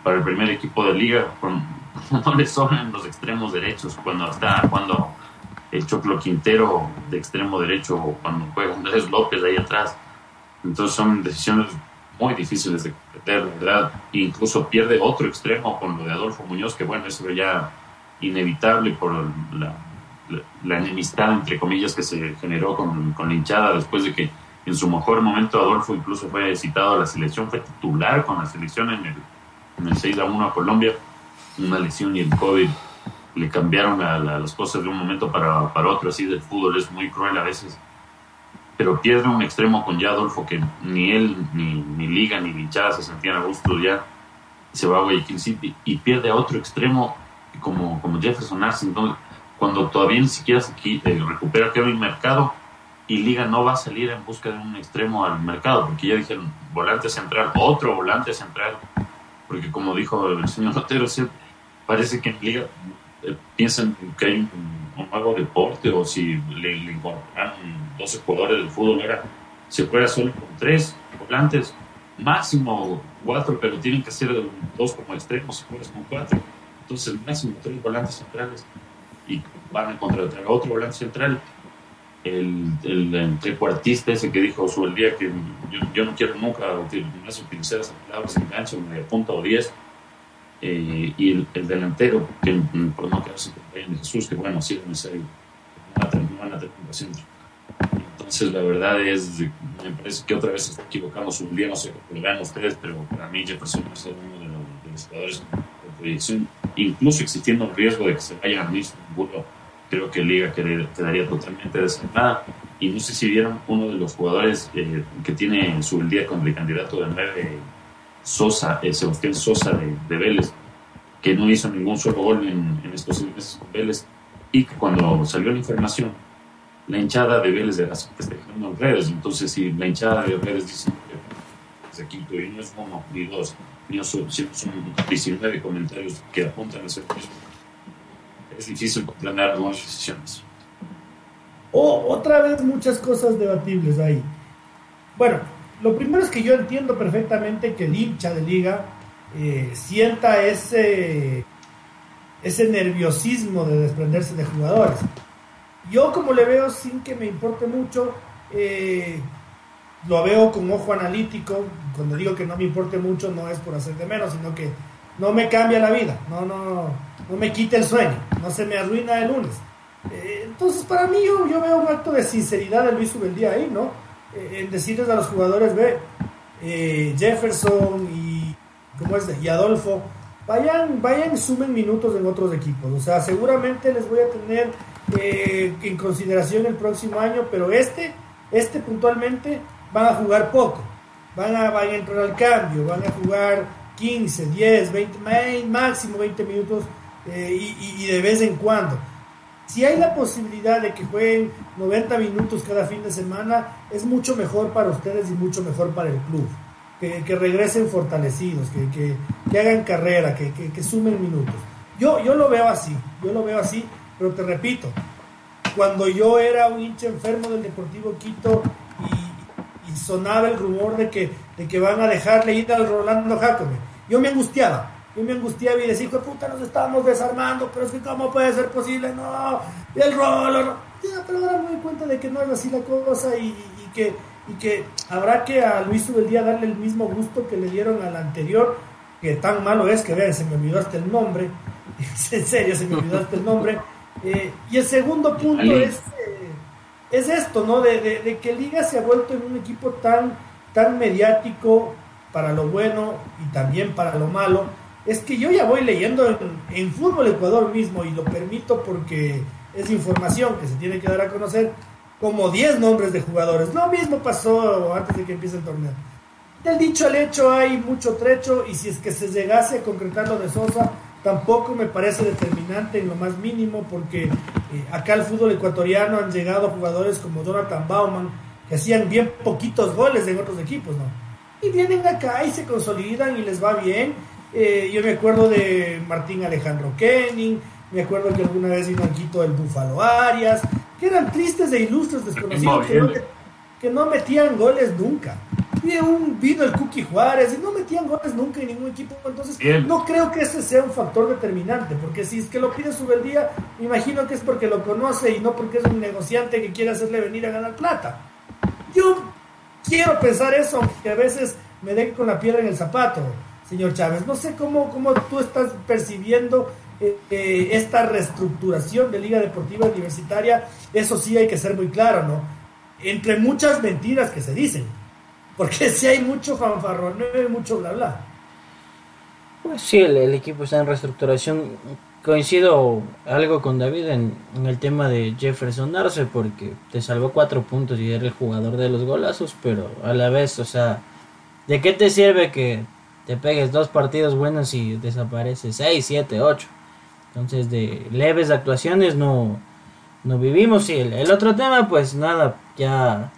para el primer equipo de liga. no le sobran los extremos derechos cuando está cuando el Choclo Quintero de extremo derecho o cuando juega Andrés López ahí atrás. Entonces son decisiones muy difíciles de comprender, ¿verdad? incluso pierde otro extremo con lo de Adolfo Muñoz, que bueno, eso ya inevitable por la, la, enemistad, entre comillas, que se generó con, con, la hinchada después de que en su mejor momento Adolfo incluso fue citado a la selección, fue titular con la selección en el, en el 6 a 1 a Colombia, una lesión y el COVID le cambiaron las cosas de un momento para, otro, así del fútbol es muy cruel a veces pero pierde un extremo con ya Adolfo que ni él, ni, ni Liga, ni Linchada se sentían a gusto ya. Se va a Guayaquil City y pierde a otro extremo como, como Jefferson Arce. Cuando todavía ni siquiera se eh, recupera Kevin Mercado y Liga no va a salir en busca de un extremo al mercado, porque ya dijeron volante central, otro volante central, porque como dijo el señor Otero, parece que en Liga eh, piensan que hay un un deporte o si le, incorporan 12 jugadores del fútbol, ahora se juega solo con tres volantes, máximo cuatro, pero tienen que ser dos como extremos si juegas con cuatro. Entonces, máximo tres volantes centrales y van a encontrar otro volante central. El, el, trecuartista ese que dijo su el día que yo, no quiero nunca utilizar esas palabras enganche, media punta o diez eh, y el, delantero, que por no quedarse con de Jesús, que bueno, sí es necesario, no van a tener centro. Entonces, la verdad es, me parece que otra vez se está equivocando su día, no sé lo vean ustedes, pero para mí Jefferson es uno de los, de los jugadores de proyección, incluso existiendo el riesgo de que se vaya a mismo creo que Liga quedaría totalmente desanimada. Y no sé si vieron uno de los jugadores eh, que tiene su día con el candidato de 9 Sosa, eh, Sebastián Sosa de, de, Vélez, que no hizo ningún solo gol en, estos seis meses con Vélez, y que cuando salió la información, la hinchada de Vélez era festejando en redes. Entonces, si la hinchada de Vélez dice que quinto y no es uno ni dos, ni son, son 19 comentarios que apuntan a ese mismo, es difícil planear nuevas decisiones. Oh, otra vez muchas cosas debatibles ahí. Bueno, lo primero es que yo entiendo perfectamente que el hincha de liga eh, sienta ese, ese nerviosismo de desprenderse de jugadores. Yo como le veo sin que me importe mucho, eh, lo veo con ojo analítico. Cuando digo que no me importe mucho no es por hacer de menos, sino que no me cambia la vida, no, no, no me quita el sueño, no se me arruina el lunes. Eh, entonces para mí yo, yo, veo un acto de sinceridad de Luis Ubeldía ahí, ¿no? Eh, en decirles a los jugadores, ve, eh, Jefferson y, ¿cómo es? y Adolfo, vayan, vayan, sumen minutos en otros equipos. O sea, seguramente les voy a tener eh, en consideración el próximo año, pero este, este puntualmente van a jugar poco. Van a, van a entrar al cambio, van a jugar 15, 10, 20, máximo 20 minutos y, y de vez en cuando si hay la posibilidad de que jueguen 90 minutos cada fin de semana, es mucho mejor para ustedes y mucho mejor para el club. Que, regresen fortalecidos, que, hagan carrera, que, sumen minutos. Yo, yo lo veo así, yo lo veo así, pero te repito, cuando yo era un hincha enfermo del Deportivo Quito y, sonaba el rumor de que, de que van a dejarle ir al Rolando Jacome, yo me angustiaba yo me angustiaba y decía, hijo de puta, nos estamos desarmando, pero es que cómo puede ser posible, no, y el rol, pero ahora me doy cuenta de que no es así la cosa y, que, y que habrá que a Luis día darle el mismo gusto que le dieron al anterior, que tan malo es que vean, se me olvidó hasta el nombre, en serio, se me olvidó hasta el nombre. Eh, y el segundo punto es, eh, es esto, ¿no? De, de, de, que Liga se ha vuelto en un equipo tan, tan mediático para lo bueno y también para lo malo, es que yo ya voy leyendo en, Fútbol Ecuador mismo y lo permito porque es información que se tiene que dar a conocer como 10 nombres de jugadores. Lo mismo pasó antes de que empiece el torneo. Del dicho al hecho hay mucho trecho y si es que se llegase a concretar lo de Sosa, tampoco me parece determinante en lo más mínimo porque eh, acá al fútbol ecuatoriano han llegado jugadores como Jonathan Bauman que hacían bien poquitos goles en otros equipos, ¿no? Y vienen acá y se consolidan y les va bien. Eh, yo me acuerdo de Martín Alejandro Kenning, me acuerdo que alguna vez vino Quito el Búfalo Arias, que eran tristes e ilustres desconocidos que no metían goles nunca un, vino el Cookie Juárez y no metían goles nunca en ningún equipo. Entonces, no creo que ese sea un factor determinante, porque si es que lo pide día me imagino que es porque lo conoce y no porque es un negociante que quiere hacerle venir a ganar plata. Yo quiero pensar eso, aunque a veces me den con la piedra en el zapato, señor Chávez. No sé cómo, cómo tú estás percibiendo eh, eh, esta reestructuración de Liga Deportiva Universitaria. Eso sí hay que ser muy claro, ¿no? Entre muchas mentiras que se dicen porque si hay mucho fanfarrón, hay mucho bla bla. Pues sí, el, equipo está en reestructuración. Coincido algo con David en, el tema de Jefferson Arce, porque te salvó cuatro puntos y era el jugador de los golazos, pero a la vez, o sea, ¿de qué te sirve que te pegues dos partidos buenos y desapareces seis, siete, ocho? Entonces, de leves actuaciones no, no vivimos. Y el otro tema, pues nada, ya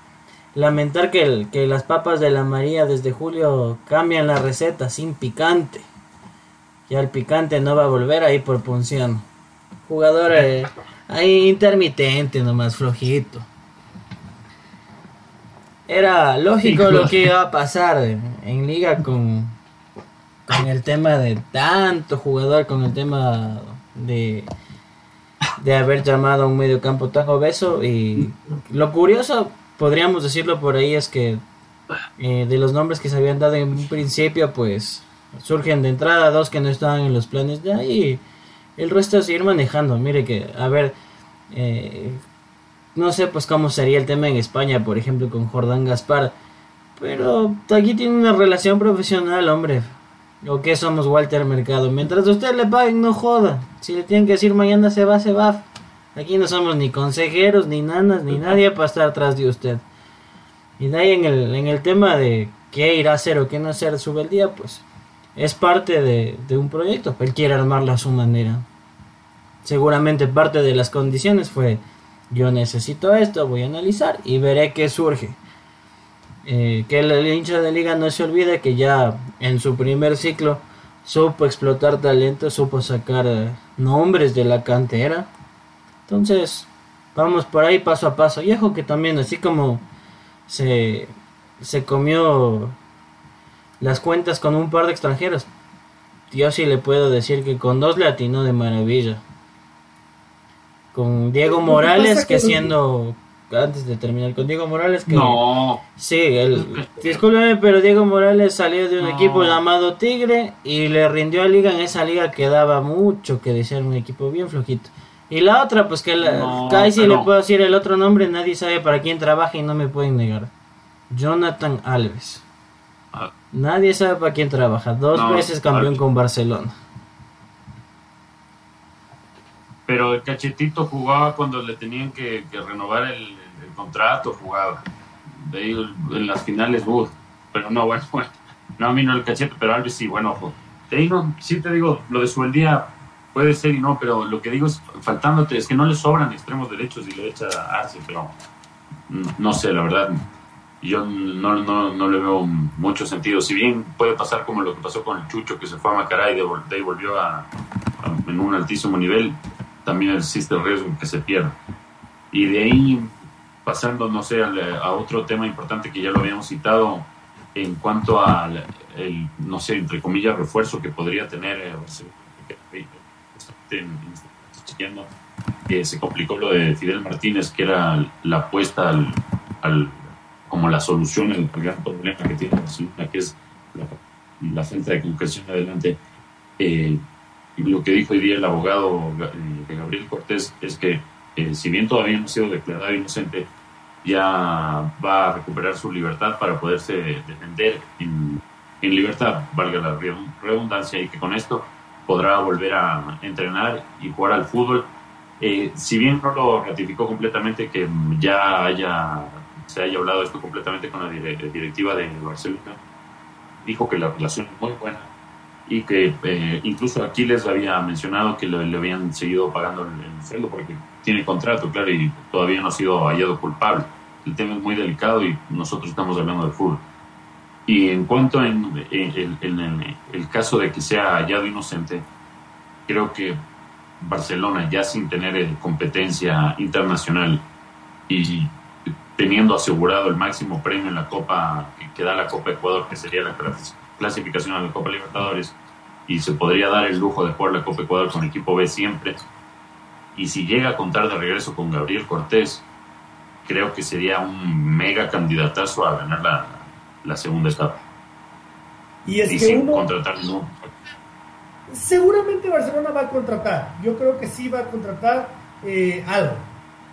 Lamentar que, que las papas de la María desde julio cambian la receta sin picante. Ya el picante no va a volver ahí por punción. Jugador eh, ahí intermitente nomás, flojito. Era lógico lo que iba a pasar en liga con, con el tema de tanto jugador, con el tema de, de haber llamado a un medio campo tan obeso. Y lo curioso podríamos decirlo por ahí es que eh, de los nombres que se habían dado en un principio, pues surgen de entrada dos que no estaban en los planes de ahí. El resto es ir manejando. Mire que, a ver, eh, no sé pues cómo sería el tema en España, por ejemplo, con Jordán Gaspar. Pero aquí tiene una relación profesional, hombre. ¿O que somos Walter Mercado? Mientras usted le paguen, no joda. Si le tienen que decir mañana se va, se va. Aquí no somos ni consejeros, ni nanas, ni nadie para estar atrás de usted. Y de ahí en el, en el tema de qué irá a hacer o qué no hacer su día, pues es parte de, de un proyecto. Él quiere armarlo a su manera. Seguramente parte de las condiciones fue yo necesito esto, voy a analizar y veré qué surge. Eh, que el, hincha de liga no se olvide que ya en su primer ciclo supo explotar talento, supo sacar eh, nombres de la cantera entonces, vamos por ahí paso a paso. Y ojo que también, así como se, se comió las cuentas con un par de extranjeros, yo sí le puedo decir que con dos le atinó de maravilla. Con Diego Morales, que siendo antes de terminar con Diego Morales que no sí el, discúlpeme pero Diego Morales salió de un equipo llamado Tigre y le rindió a liga en esa liga que daba mucho que decir un equipo bien flojito y la otra, pues que la, casi le puedo decir el otro nombre, nadie sabe para quién trabaja y no me pueden negar. Jonathan Alves. Ah. Nadie sabe para quién trabaja. Dos veces campeón con Barcelona. Pero el cachetito jugaba cuando le tenían que, renovar el, contrato, jugaba. De ahí en las finales, uh, pero no, bueno, bueno. No, a mí no el cachete, pero Alves sí, bueno, de ahí no, sí te digo, lo de su el día Puede ser y no, pero lo que digo es, faltándote, es que no le sobran extremos derechos y le echa Arce, pero no sé, la verdad, yo no, no, no, le veo mucho sentido. Si bien puede pasar como lo que pasó con el Chucho, que se fue a Macará y de, ahí volvió a, en un altísimo nivel, también existe el riesgo que se pierda. Y de ahí, pasando, no sé, a, otro tema importante que ya lo habíamos citado, en cuanto al, el, no sé, entre comillas, refuerzo que podría tener eh, que se complicó lo de Fidel Martínez, que era la apuesta al, como la solución al gran problema que tiene Barcelona, que es la, falta de concreción adelante. Eh, lo que dijo hoy día el abogado eh, Gabriel Cortés es que, eh, si bien todavía no ha sido declarado inocente, ya va a recuperar su libertad para poderse defender en, en libertad, valga la redundancia, y que con esto podrá volver a entrenar y jugar al fútbol. Eh, si bien no lo ratificó completamente, que ya haya, se haya hablado esto completamente con la directiva de Barcelona, dijo que la relación es muy buena y que eh, incluso Aquiles había mencionado que le, habían seguido pagando el, sueldo porque tiene contrato, claro, y todavía no ha sido hallado culpable. El tema es muy delicado y nosotros estamos hablando de fútbol. Y en cuanto en, el caso de que sea hallado inocente, creo que Barcelona, ya sin tener eh, competencia internacional y teniendo asegurado el máximo premio en la Copa que, da la Copa Ecuador, que sería la clasificación a la Copa Libertadores, y se podría dar el lujo de jugar la Copa Ecuador con equipo B siempre. Y si llega a contar de regreso con Gabriel Cortés, creo que sería un mega candidatazo a ganar la, la segunda etapa. Y, es que sin contratar Seguramente Barcelona va a contratar. Yo creo que sí va a contratar eh, algo.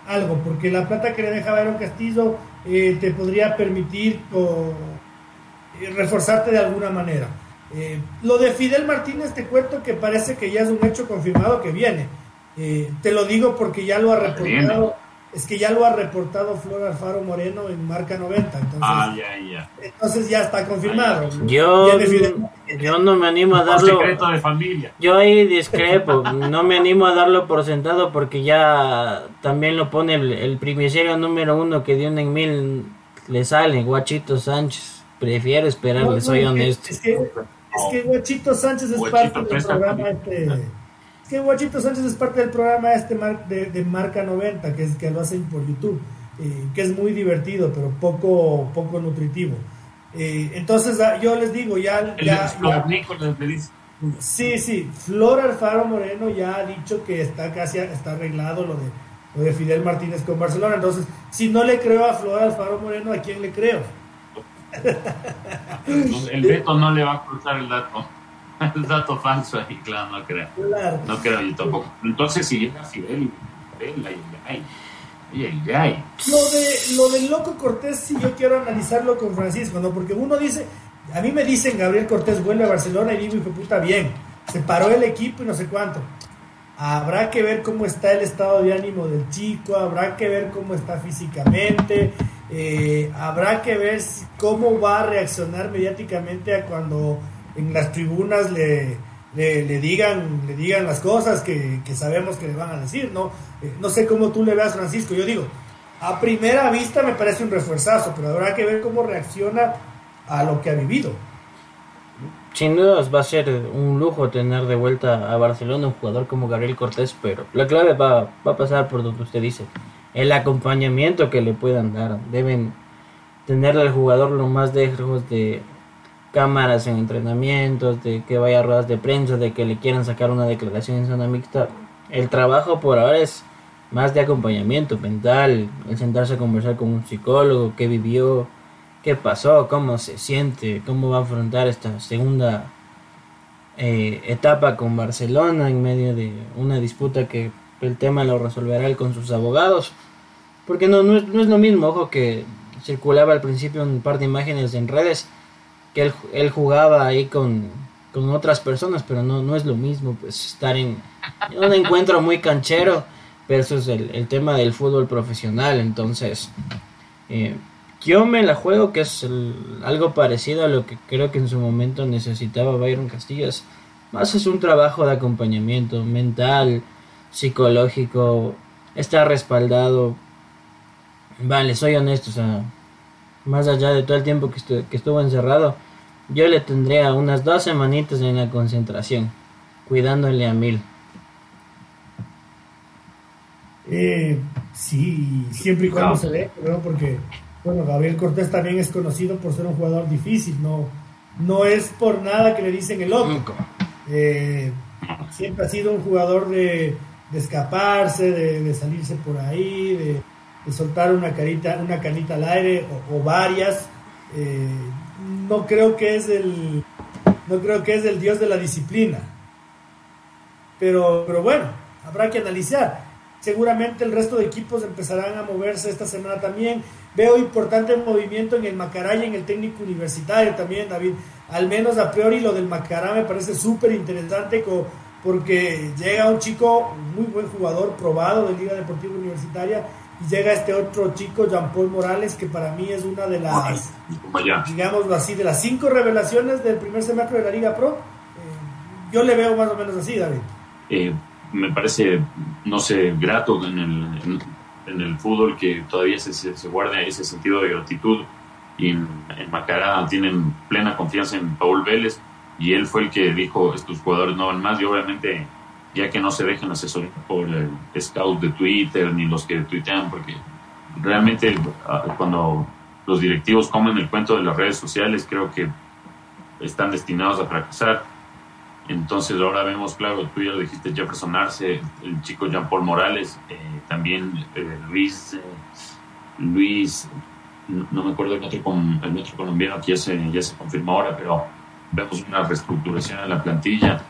Algo, porque la plata que le deja Bayron Castillo eh, te podría permitir eh, reforzarte de alguna manera. lo de Fidel Martínez te cuento que parece que ya es un hecho confirmado que viene. Te lo digo porque ya lo ha reportado es que ya lo ha reportado Flor Alfaro Moreno en marca 90. Entonces, ah, ya, ya. Entonces ya está confirmado. Yo, yo no me animo a darlo. secreto de familia. Yo ahí discrepo. no me animo a darlo por sentado porque ya también lo pone el, el número uno que dio en mil. Le sale, Guachito Sánchez. Prefiero esperarle, soy honesto. Es que, es que Guachito Sánchez es parte del programa este que Guachito Sánchez es parte del programa este de, Marca 90, que, es, que lo hacen por YouTube, eh, que es muy divertido, pero poco, poco nutritivo. Eh, entonces, ah, yo les digo, ya... ya, sí, sí, Flor Alfaro Moreno ya ha dicho que está casi está arreglado lo de, lo de Fidel Martínez con Barcelona. Entonces, si no le creo a Flor Alfaro Moreno, ¿a quién le creo? El veto no le va a cruzar el dato. El dato falso ahí, claro, no creo. No creo yo tampoco. Entonces, si llega Fidel, Fidel, ay, ay, ay, Lo, de, lo del loco Cortés, sí, yo quiero analizarlo con Francisco, ¿no? Porque uno dice, a mí me dicen Gabriel Cortés vuelve a Barcelona y digo, hijo puta, bien, se paró el equipo y no sé cuánto. Habrá que ver cómo está el estado de ánimo del chico, habrá que ver cómo está físicamente, eh, habrá que ver cómo va a reaccionar mediáticamente a cuando en las tribunas le, le, digan, le digan las cosas que, sabemos que le van a decir, ¿no? Eh, no sé cómo tú le veas, Francisco. Yo digo, a primera vista me parece un refuerzazo, pero habrá que ver cómo reacciona a lo que ha vivido. Sin dudas va a ser un lujo tener de vuelta a Barcelona un jugador como Gabriel Cortés, pero la clave va, va a pasar por donde usted dice. El acompañamiento que le puedan dar. Deben tener al jugador lo más lejos de, cámaras en entrenamientos, de que vaya a ruedas de prensa, de que le quieran sacar una declaración en zona mixta. El trabajo por ahora es más de acompañamiento mental, el sentarse a conversar con un psicólogo, qué vivió, qué pasó, cómo se siente, cómo va a afrontar esta segunda eh, etapa con Barcelona en medio de una disputa que el tema lo resolverá él con sus abogados. Porque no, no, es, no es lo mismo, ojo que circulaba al principio un par de imágenes en redes que él, jugaba ahí con, otras personas, pero no, no es lo mismo pues estar en, un encuentro muy canchero versus el, el tema del fútbol profesional. Entonces, eh, yo me la juego que es algo parecido a lo que creo que en su momento necesitaba Byron Castillas. Más es un trabajo de acompañamiento mental, psicológico, está respaldado. Vale, soy honesto, o sea, más allá de todo el tiempo que, que estuvo encerrado, yo le tendría unas dos semanitas en la concentración, cuidándole a mil. Eh, sí, siempre y cuando se ve, porque bueno, Gabriel Cortés también es conocido por ser un jugador difícil, no, no es por nada que le dicen el loco. Eh, siempre ha sido un jugador de, escaparse, de, salirse por ahí, de, soltar una carita, una canita al aire o, varias. Eh, no creo que es el no creo que es el dios de la disciplina. Pero, pero bueno, habrá que analizar. Seguramente el resto de equipos empezarán a moverse esta semana también. Veo importante movimiento en el Macará y en el técnico universitario también, David. Al menos a priori lo del Macará me parece súper interesante porque llega un chico muy buen jugador, probado de Liga Deportiva Universitaria, y llega este otro chico, Jean Paul Morales, que para mí es una de las, digámoslo así, de las cinco revelaciones del primer semestre de la Liga Pro. Eh, yo le veo más o menos así, David. Eh, me parece, no sé, grato en el, en, el fútbol que todavía se, se, guarde ese sentido de gratitud. Y en, Macará tienen plena confianza en Paul Vélez y él fue el que dijo, estos jugadores no van más y obviamente ya que no se dejen asesorar por el scout de Twitter ni los que tuitean, porque realmente ah, cuando los directivos comen el cuento de las redes sociales, creo que están destinados a fracasar. Entonces ahora vemos, claro, tú ya lo dijiste, Jefferson Arce, el chico Jean Paul Morales, eh, también eh, Luis, eh, Luis, no, me acuerdo el otro, el otro colombiano que ya se, ya se confirmó ahora, pero vemos una reestructuración en la plantilla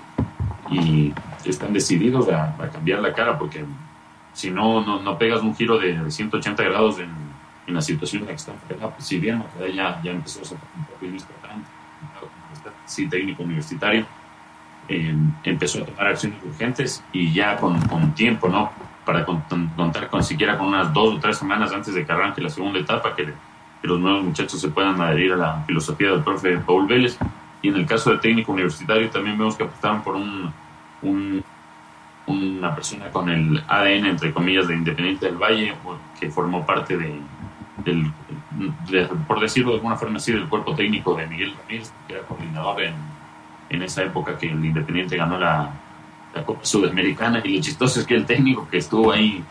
y están decididos a, cambiar la cara porque si no, no, pegas un giro de, 180 grados en, en, la situación en la que están, pues si bien ya, ya empezó a un importante, sí, técnico universitario, eh, empezó a tomar acciones urgentes y ya con, con tiempo, ¿no? Para contar con siquiera con unas dos o tres semanas antes de que arranque la segunda etapa, que, que los nuevos muchachos se puedan adherir a la filosofía del profe Paul Vélez. Y en el caso del técnico universitario también vemos que apostaron por un una persona con el ADN, entre comillas, de Independiente del Valle, que formó parte de, del, por decirlo de alguna forma así, del cuerpo técnico de Miguel Ramírez, que era coordinador en, en esa época que el Independiente ganó la, la Copa Sudamericana. Y lo chistoso es que el técnico que estuvo ahí,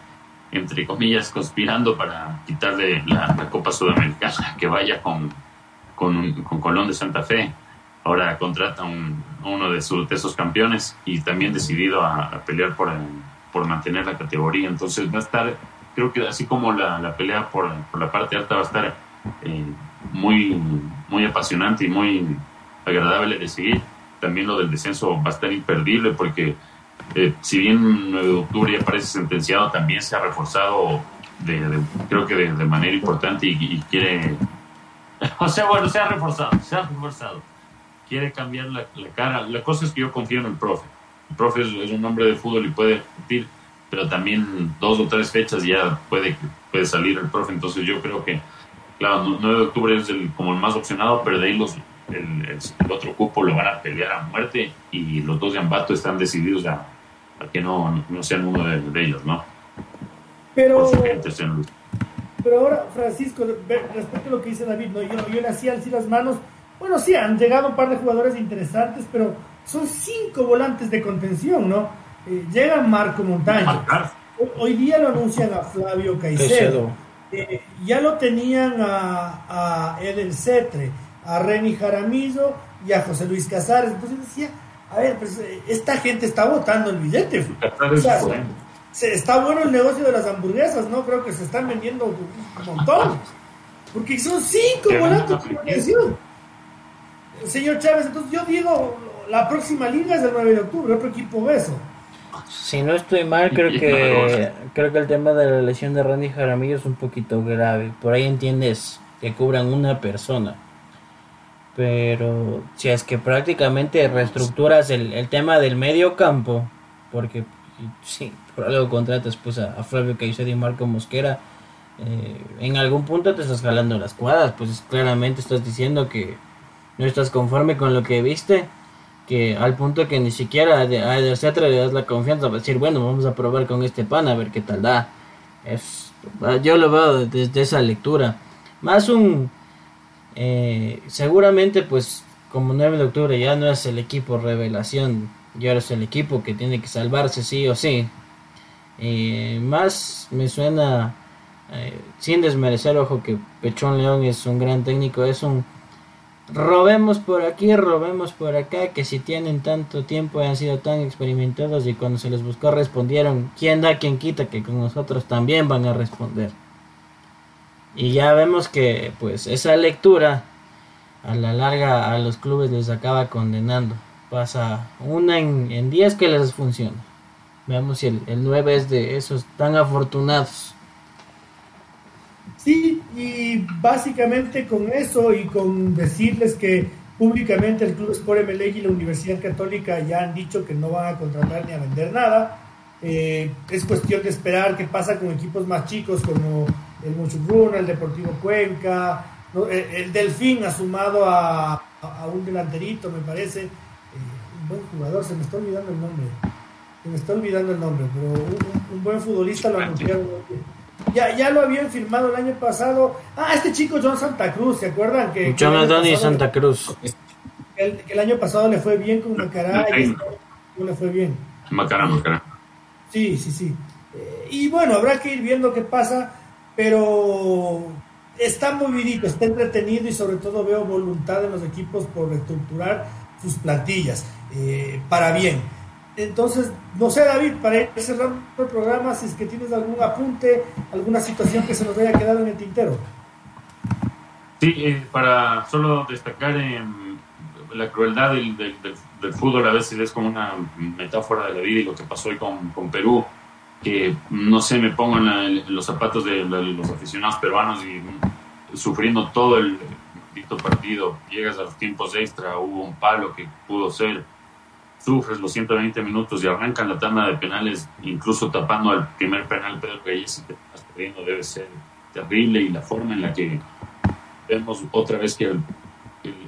entre comillas, conspirando para quitarle la, Copa Sudamericana, que vaya con, con, con Colón de Santa Fe, ahora contrata un, uno de, sus, esos campeones y también decidido a, pelear por, por mantener la categoría. Entonces va a estar, creo que así como la, pelea por, la parte alta va a estar eh, muy, muy apasionante y muy agradable de seguir, también lo del descenso va a estar imperdible porque eh, si bien 9 de octubre ya parece sentenciado, también se ha reforzado de, creo que de, manera importante y, y quiere... O sea, bueno, se ha reforzado, se ha reforzado quiere cambiar la, cara. La cosa es que yo confío en el profe. El profe es, un hombre de fútbol y puede competir, pero también dos o tres fechas ya puede, puede salir el profe. Entonces yo creo que, claro, 9 de octubre es el, como el más opcionado, pero de ahí los, el, otro cupo lo van a pelear a muerte y los dos de Ambato están decididos a, que no, no, sean uno de, ellos, ¿no? Pero, pero ahora, Francisco, respecto a lo que dice David, ¿no? yo, yo le hacía así las manos bueno, sí, han llegado un par de jugadores interesantes, pero son cinco volantes de contención, ¿no? Eh, llega Marco Montaño. Hoy día lo anuncian a Flavio Caicedo. Eh, ya lo tenían a, a Edel Cetre, a Remy Jaramillo y a José Luis Casares. Entonces decía, a ver, pues eh, esta gente está votando el billete. se, está bueno el negocio de las hamburguesas, ¿no? Creo que se están vendiendo un montón. Porque son cinco volantes de contención. Señor Chávez, entonces yo digo, la próxima liga es el 9 de octubre, otro equipo beso. Si no estoy mal, creo que creo que el tema de la lesión de Randy Jaramillo es un poquito grave. Por ahí entiendes que cubran una persona. Pero si es que prácticamente reestructuras el, el tema del medio campo, porque sí, por algo contratas pues a, Flavio Caicedo y Marco Mosquera, eh, en algún punto te estás jalando las cuadras, pues claramente estás diciendo que no estás conforme con lo que viste, que al punto que ni siquiera a etcétera le das la confianza para decir, bueno, vamos a probar con este pan a ver qué tal da. Es, yo lo veo desde esa lectura. Más un, eh, seguramente pues como 9 de octubre ya no es el equipo revelación, ya es el equipo que tiene que salvarse sí o sí. Eh, más me suena, eh, sin desmerecer, ojo que Pechón León es un gran técnico, es un robemos por aquí, robemos por acá, que si tienen tanto tiempo han sido tan experimentados y cuando se les buscó respondieron, ¿quién da, quién quita? Que con nosotros también van a responder. Y ya vemos que pues esa lectura a la larga a los clubes les acaba condenando. Pasa una en 10 que les funciona. Veamos si el, el 9 es de esos tan afortunados. Sí, y básicamente con eso y con decirles que públicamente el Club Sport MLE y la Universidad Católica ya han dicho que no van a contratar ni a vender nada, Eh, es cuestión de esperar qué pasa con equipos más chicos como el Muchugruna, el Deportivo Cuenca, el, Delfín ha sumado a, un delanterito, me parece. Eh, un buen jugador, se me está olvidando el nombre. Se me está olvidando el nombre, pero un, buen futbolista lo anunciaron. Ya, ya lo habían firmado el año pasado. Ah, este chico John Santa Cruz, ¿se acuerdan? Que, John Santa Cruz. El, el, año pasado le fue bien con Macará y no le fue bien. Macará, Macará. Sí, sí, sí. Eh, y bueno, habrá que ir viendo qué pasa, pero está movidito, está entretenido y sobre todo veo voluntad en los equipos por reestructurar sus plantillas eh, para bien. Entonces, no sé, David, para ir cerrando el programa, si es que tienes algún apunte, alguna situación que se nos haya quedado en el tintero. Sí, eh, para solo destacar la crueldad del, del, fútbol, a veces es como una metáfora de la vida y lo que pasó hoy con, con Perú, que no sé, me pongo en, los zapatos de, los aficionados peruanos y sufriendo todo el partido, llegas a los tiempos extra, hubo un palo que pudo ser sufres los 120 minutos y arrancan la tanda de penales, incluso tapando al primer penal Pedro Reyes y te estás perdiendo, debe ser terrible y la forma en la que vemos otra vez que el,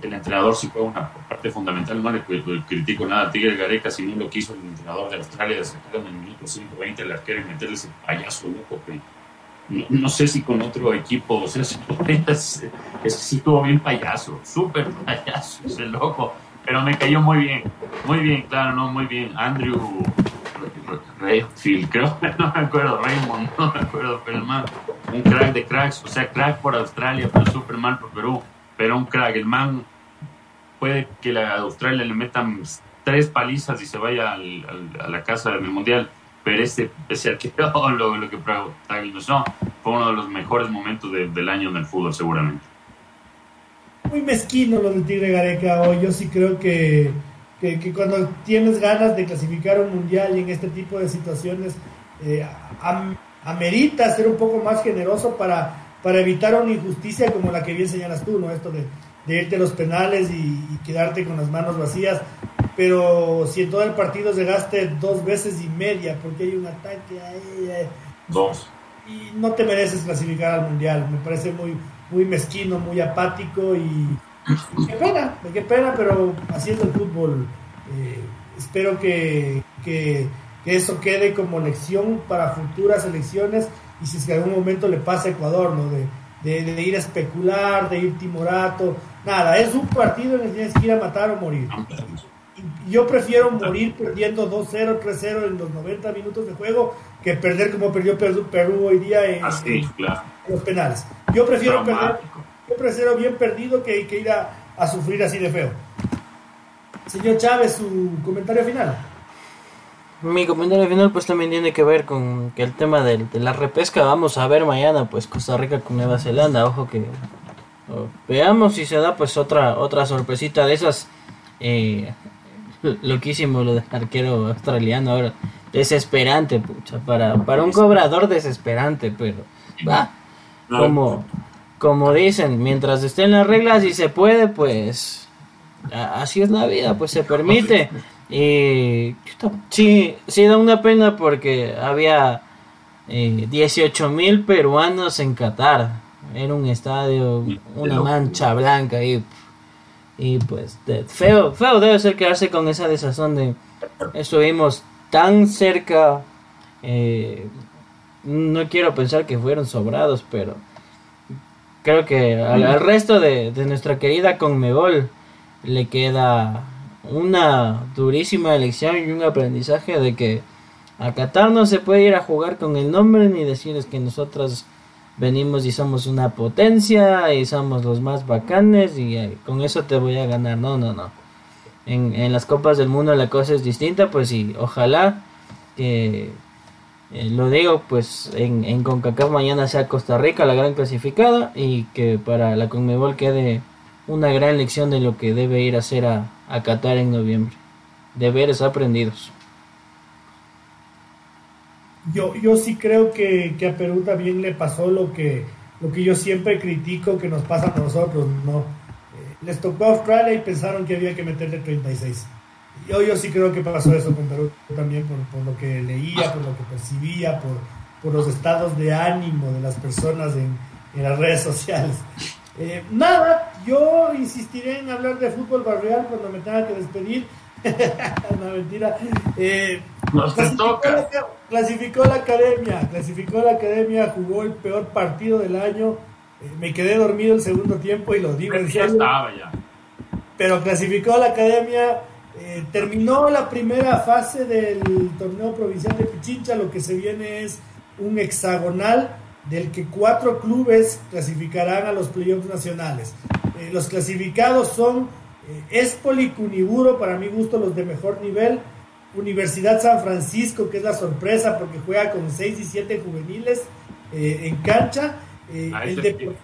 entrenador sí fue una parte fundamental, no le, critico nada a Tigre Gareca, sino lo que hizo el entrenador de Australia de sacar en el minuto 120 el arquero y meterle ese payaso loco que no, sé si con otro equipo, o sea, es, es, sí estuvo bien payaso, súper payaso ese loco pero me cayó muy bien, muy bien, claro, no, muy bien. Andrew Rayfield, creo, no me acuerdo, Raymond, no me acuerdo, pero el man, un crack de cracks, o sea, crack por Australia, pero súper mal por Perú, pero un crack, el man puede que la Australia le metan tres palizas y se vaya a la casa del Mundial, pero ese, ese arquero, lo, lo que protagonizó, fue uno de los mejores momentos del año en el fútbol, seguramente muy mezquino lo del Tigre Gareca hoy. Yo sí creo que, que, cuando tienes ganas de clasificar un mundial y en este tipo de situaciones, eh, amerita ser un poco más generoso para, para evitar una injusticia como la que bien señalas tú, ¿no? Esto de, de irte a los penales y, quedarte con las manos vacías. Pero si en todo el partido llegaste dos veces y media porque hay un ataque ahí. Eh, dos. Y no te mereces clasificar al mundial. Me parece muy, muy mezquino, muy apático y, qué pena, qué pena, pero haciendo el fútbol. Eh, espero que, que, eso quede como lección para futuras elecciones y si es que algún momento le pasa a Ecuador, ¿no? De, de, ir a especular, de ir timorato, nada, es un partido en el que tienes que ir a matar o morir. Yo prefiero morir perdiendo 2-0, 3-0 en los 90 minutos de juego que perder como perdió Perú, hoy día en, los penales. Yo prefiero perder, yo prefiero bien perdido que, que ir a, sufrir así de feo. Señor Chávez, su comentario final. Mi comentario final pues también tiene que ver con que el tema de, la repesca, vamos a ver mañana pues Costa Rica con Nueva Zelanda, ojo que veamos si se da pues otra otra sorpresita de esas eh, loquísimo lo del arquero australiano ahora desesperante, pucha, para, para un cobrador desesperante, pero va, como, como dicen, mientras estén las reglas y se puede, pues así es la vida, pues se permite. Y sí, sí da una pena porque había eh, 18 mil peruanos en Qatar. Era un estadio, una mancha blanca y, y pues feo, feo debe ser quedarse con esa desazón de estuvimos tan cerca. Eh, no quiero pensar que fueron sobrados, pero creo que al, resto de, nuestra querida Conmebol le queda una durísima elección y un aprendizaje de que a Qatar no se puede ir a jugar con el nombre ni decirles que nosotros venimos y somos una potencia y somos los más bacanes y eh, con eso te voy a ganar. No, no, no en, en las copas del mundo la cosa es distinta, pues sí, ojalá que eh, lo digo, pues en, en CONCACAF mañana sea Costa Rica la gran clasificada y que para la CONMEBOL quede una gran lección de lo que debe ir a hacer a, a Qatar en noviembre. Deberes aprendidos. Yo, yo sí creo que, que, a Perú también le pasó lo que, lo que yo siempre critico que nos pasa a nosotros, ¿no? les tocó Australia y pensaron que había que meterle 36. Yo, yo sí creo que pasó eso con Perú también por, por lo que leía, por lo que percibía, por, por los estados de ánimo de las personas en, en las redes sociales. Eh, nada, yo insistiré en hablar de fútbol barrial cuando me tenga que despedir. no, mentira. Eh, clasificó, La, clasificó la academia, clasificó la academia, jugó el peor partido del año. Eh, me quedé dormido el segundo tiempo y lo digo en serio. estaba ya. Pero clasificó la academia. Eh, terminó la primera fase del torneo provincial de Pichincha. Lo que se viene es un hexagonal del que cuatro clubes clasificarán a los playoffs nacionales. Eh, los clasificados son Espoli, Cuniburo, para mi gusto los de mejor nivel, Universidad San Francisco, que es la sorpresa porque juega con 6 y 7 juveniles eh, en cancha, ah, el,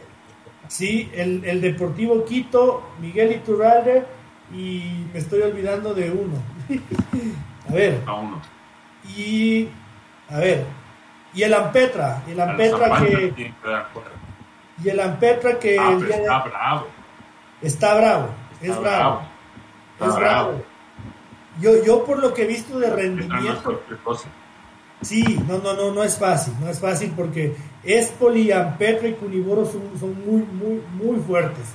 sí, el, Deportivo Quito, Miguel Iturralde y me estoy olvidando de uno. a ver. A uno. Y, a ver, y el Ampetra, el Ampetra que. Y el Ampetra que. Ah, está bravo. Está bravo, es bravo. es bravo. Yo, yo por lo que he visto de rendimiento. Sí, no, no, no, no es fácil, no es fácil porque Espoli, Ampetra y Cuniboro son, son muy, muy, muy fuertes.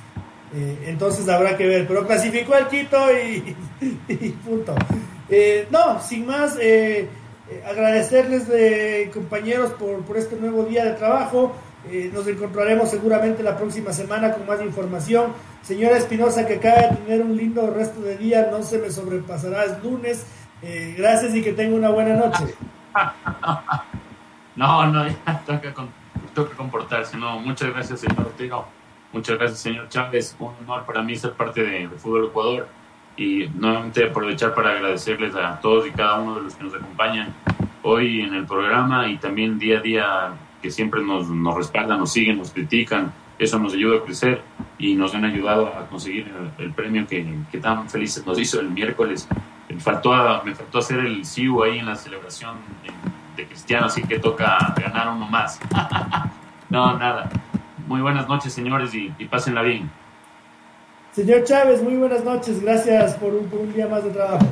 Eh, entonces habrá que ver, pero clasificó el Quito y, punto. Eh, no, sin más, eh, eh, agradecerles, de, compañeros, por, por, este nuevo día de trabajo. Eh, nos encontraremos seguramente la próxima semana con más información. Señora Espinosa, que acaba de tener un lindo resto de día, no se me sobrepasará, es lunes. Eh, gracias y que tenga una buena noche. No, no, ya toca, toca comportarse. No, muchas gracias, señor Ortega. Muchas gracias, señor Chávez. Un honor para mí ser parte de, de Fútbol Ecuador y nuevamente aprovechar para agradecerles a todos y cada uno de los que nos acompañan hoy en el programa y también día a día que siempre nos, nos respaldan, nos siguen, nos critican. Eso nos ayuda a crecer y nos han ayudado a conseguir el, premio que, que, tan felices nos hizo el miércoles. Me faltó, me faltó hacer el SIU ahí en la celebración de, Cristiano, así que toca ganar uno más. no, nada. Muy buenas noches, señores, y, y pásenla bien. Señor Chávez, muy buenas noches. Gracias por un, día más de trabajo.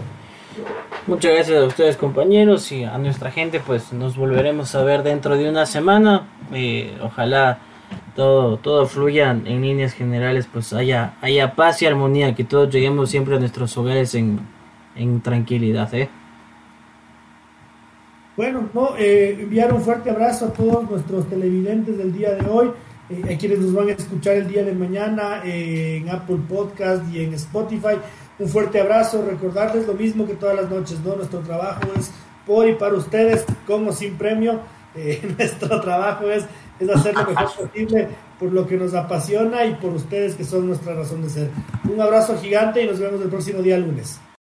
Muchas gracias a ustedes compañeros y a nuestra gente pues nos volveremos a ver dentro de una semana. Eh, ojalá todo, todo fluya en líneas generales, pues haya, haya paz y armonía, que todos lleguemos siempre a nuestros hogares en, tranquilidad. ¿eh? Bueno, no, eh, enviar un fuerte abrazo a todos nuestros televidentes del día de hoy eh, a quienes nos van a escuchar el día de mañana en Apple Podcast y en Spotify. Un fuerte abrazo, recordarles lo mismo que todas las noches, ¿no? Nuestro trabajo es por y para ustedes, como sin premio. Eh, nuestro trabajo es, es hacer lo mejor posible por lo que nos apasiona y por ustedes que son nuestra razón de ser. Un abrazo gigante y nos vemos el próximo día lunes.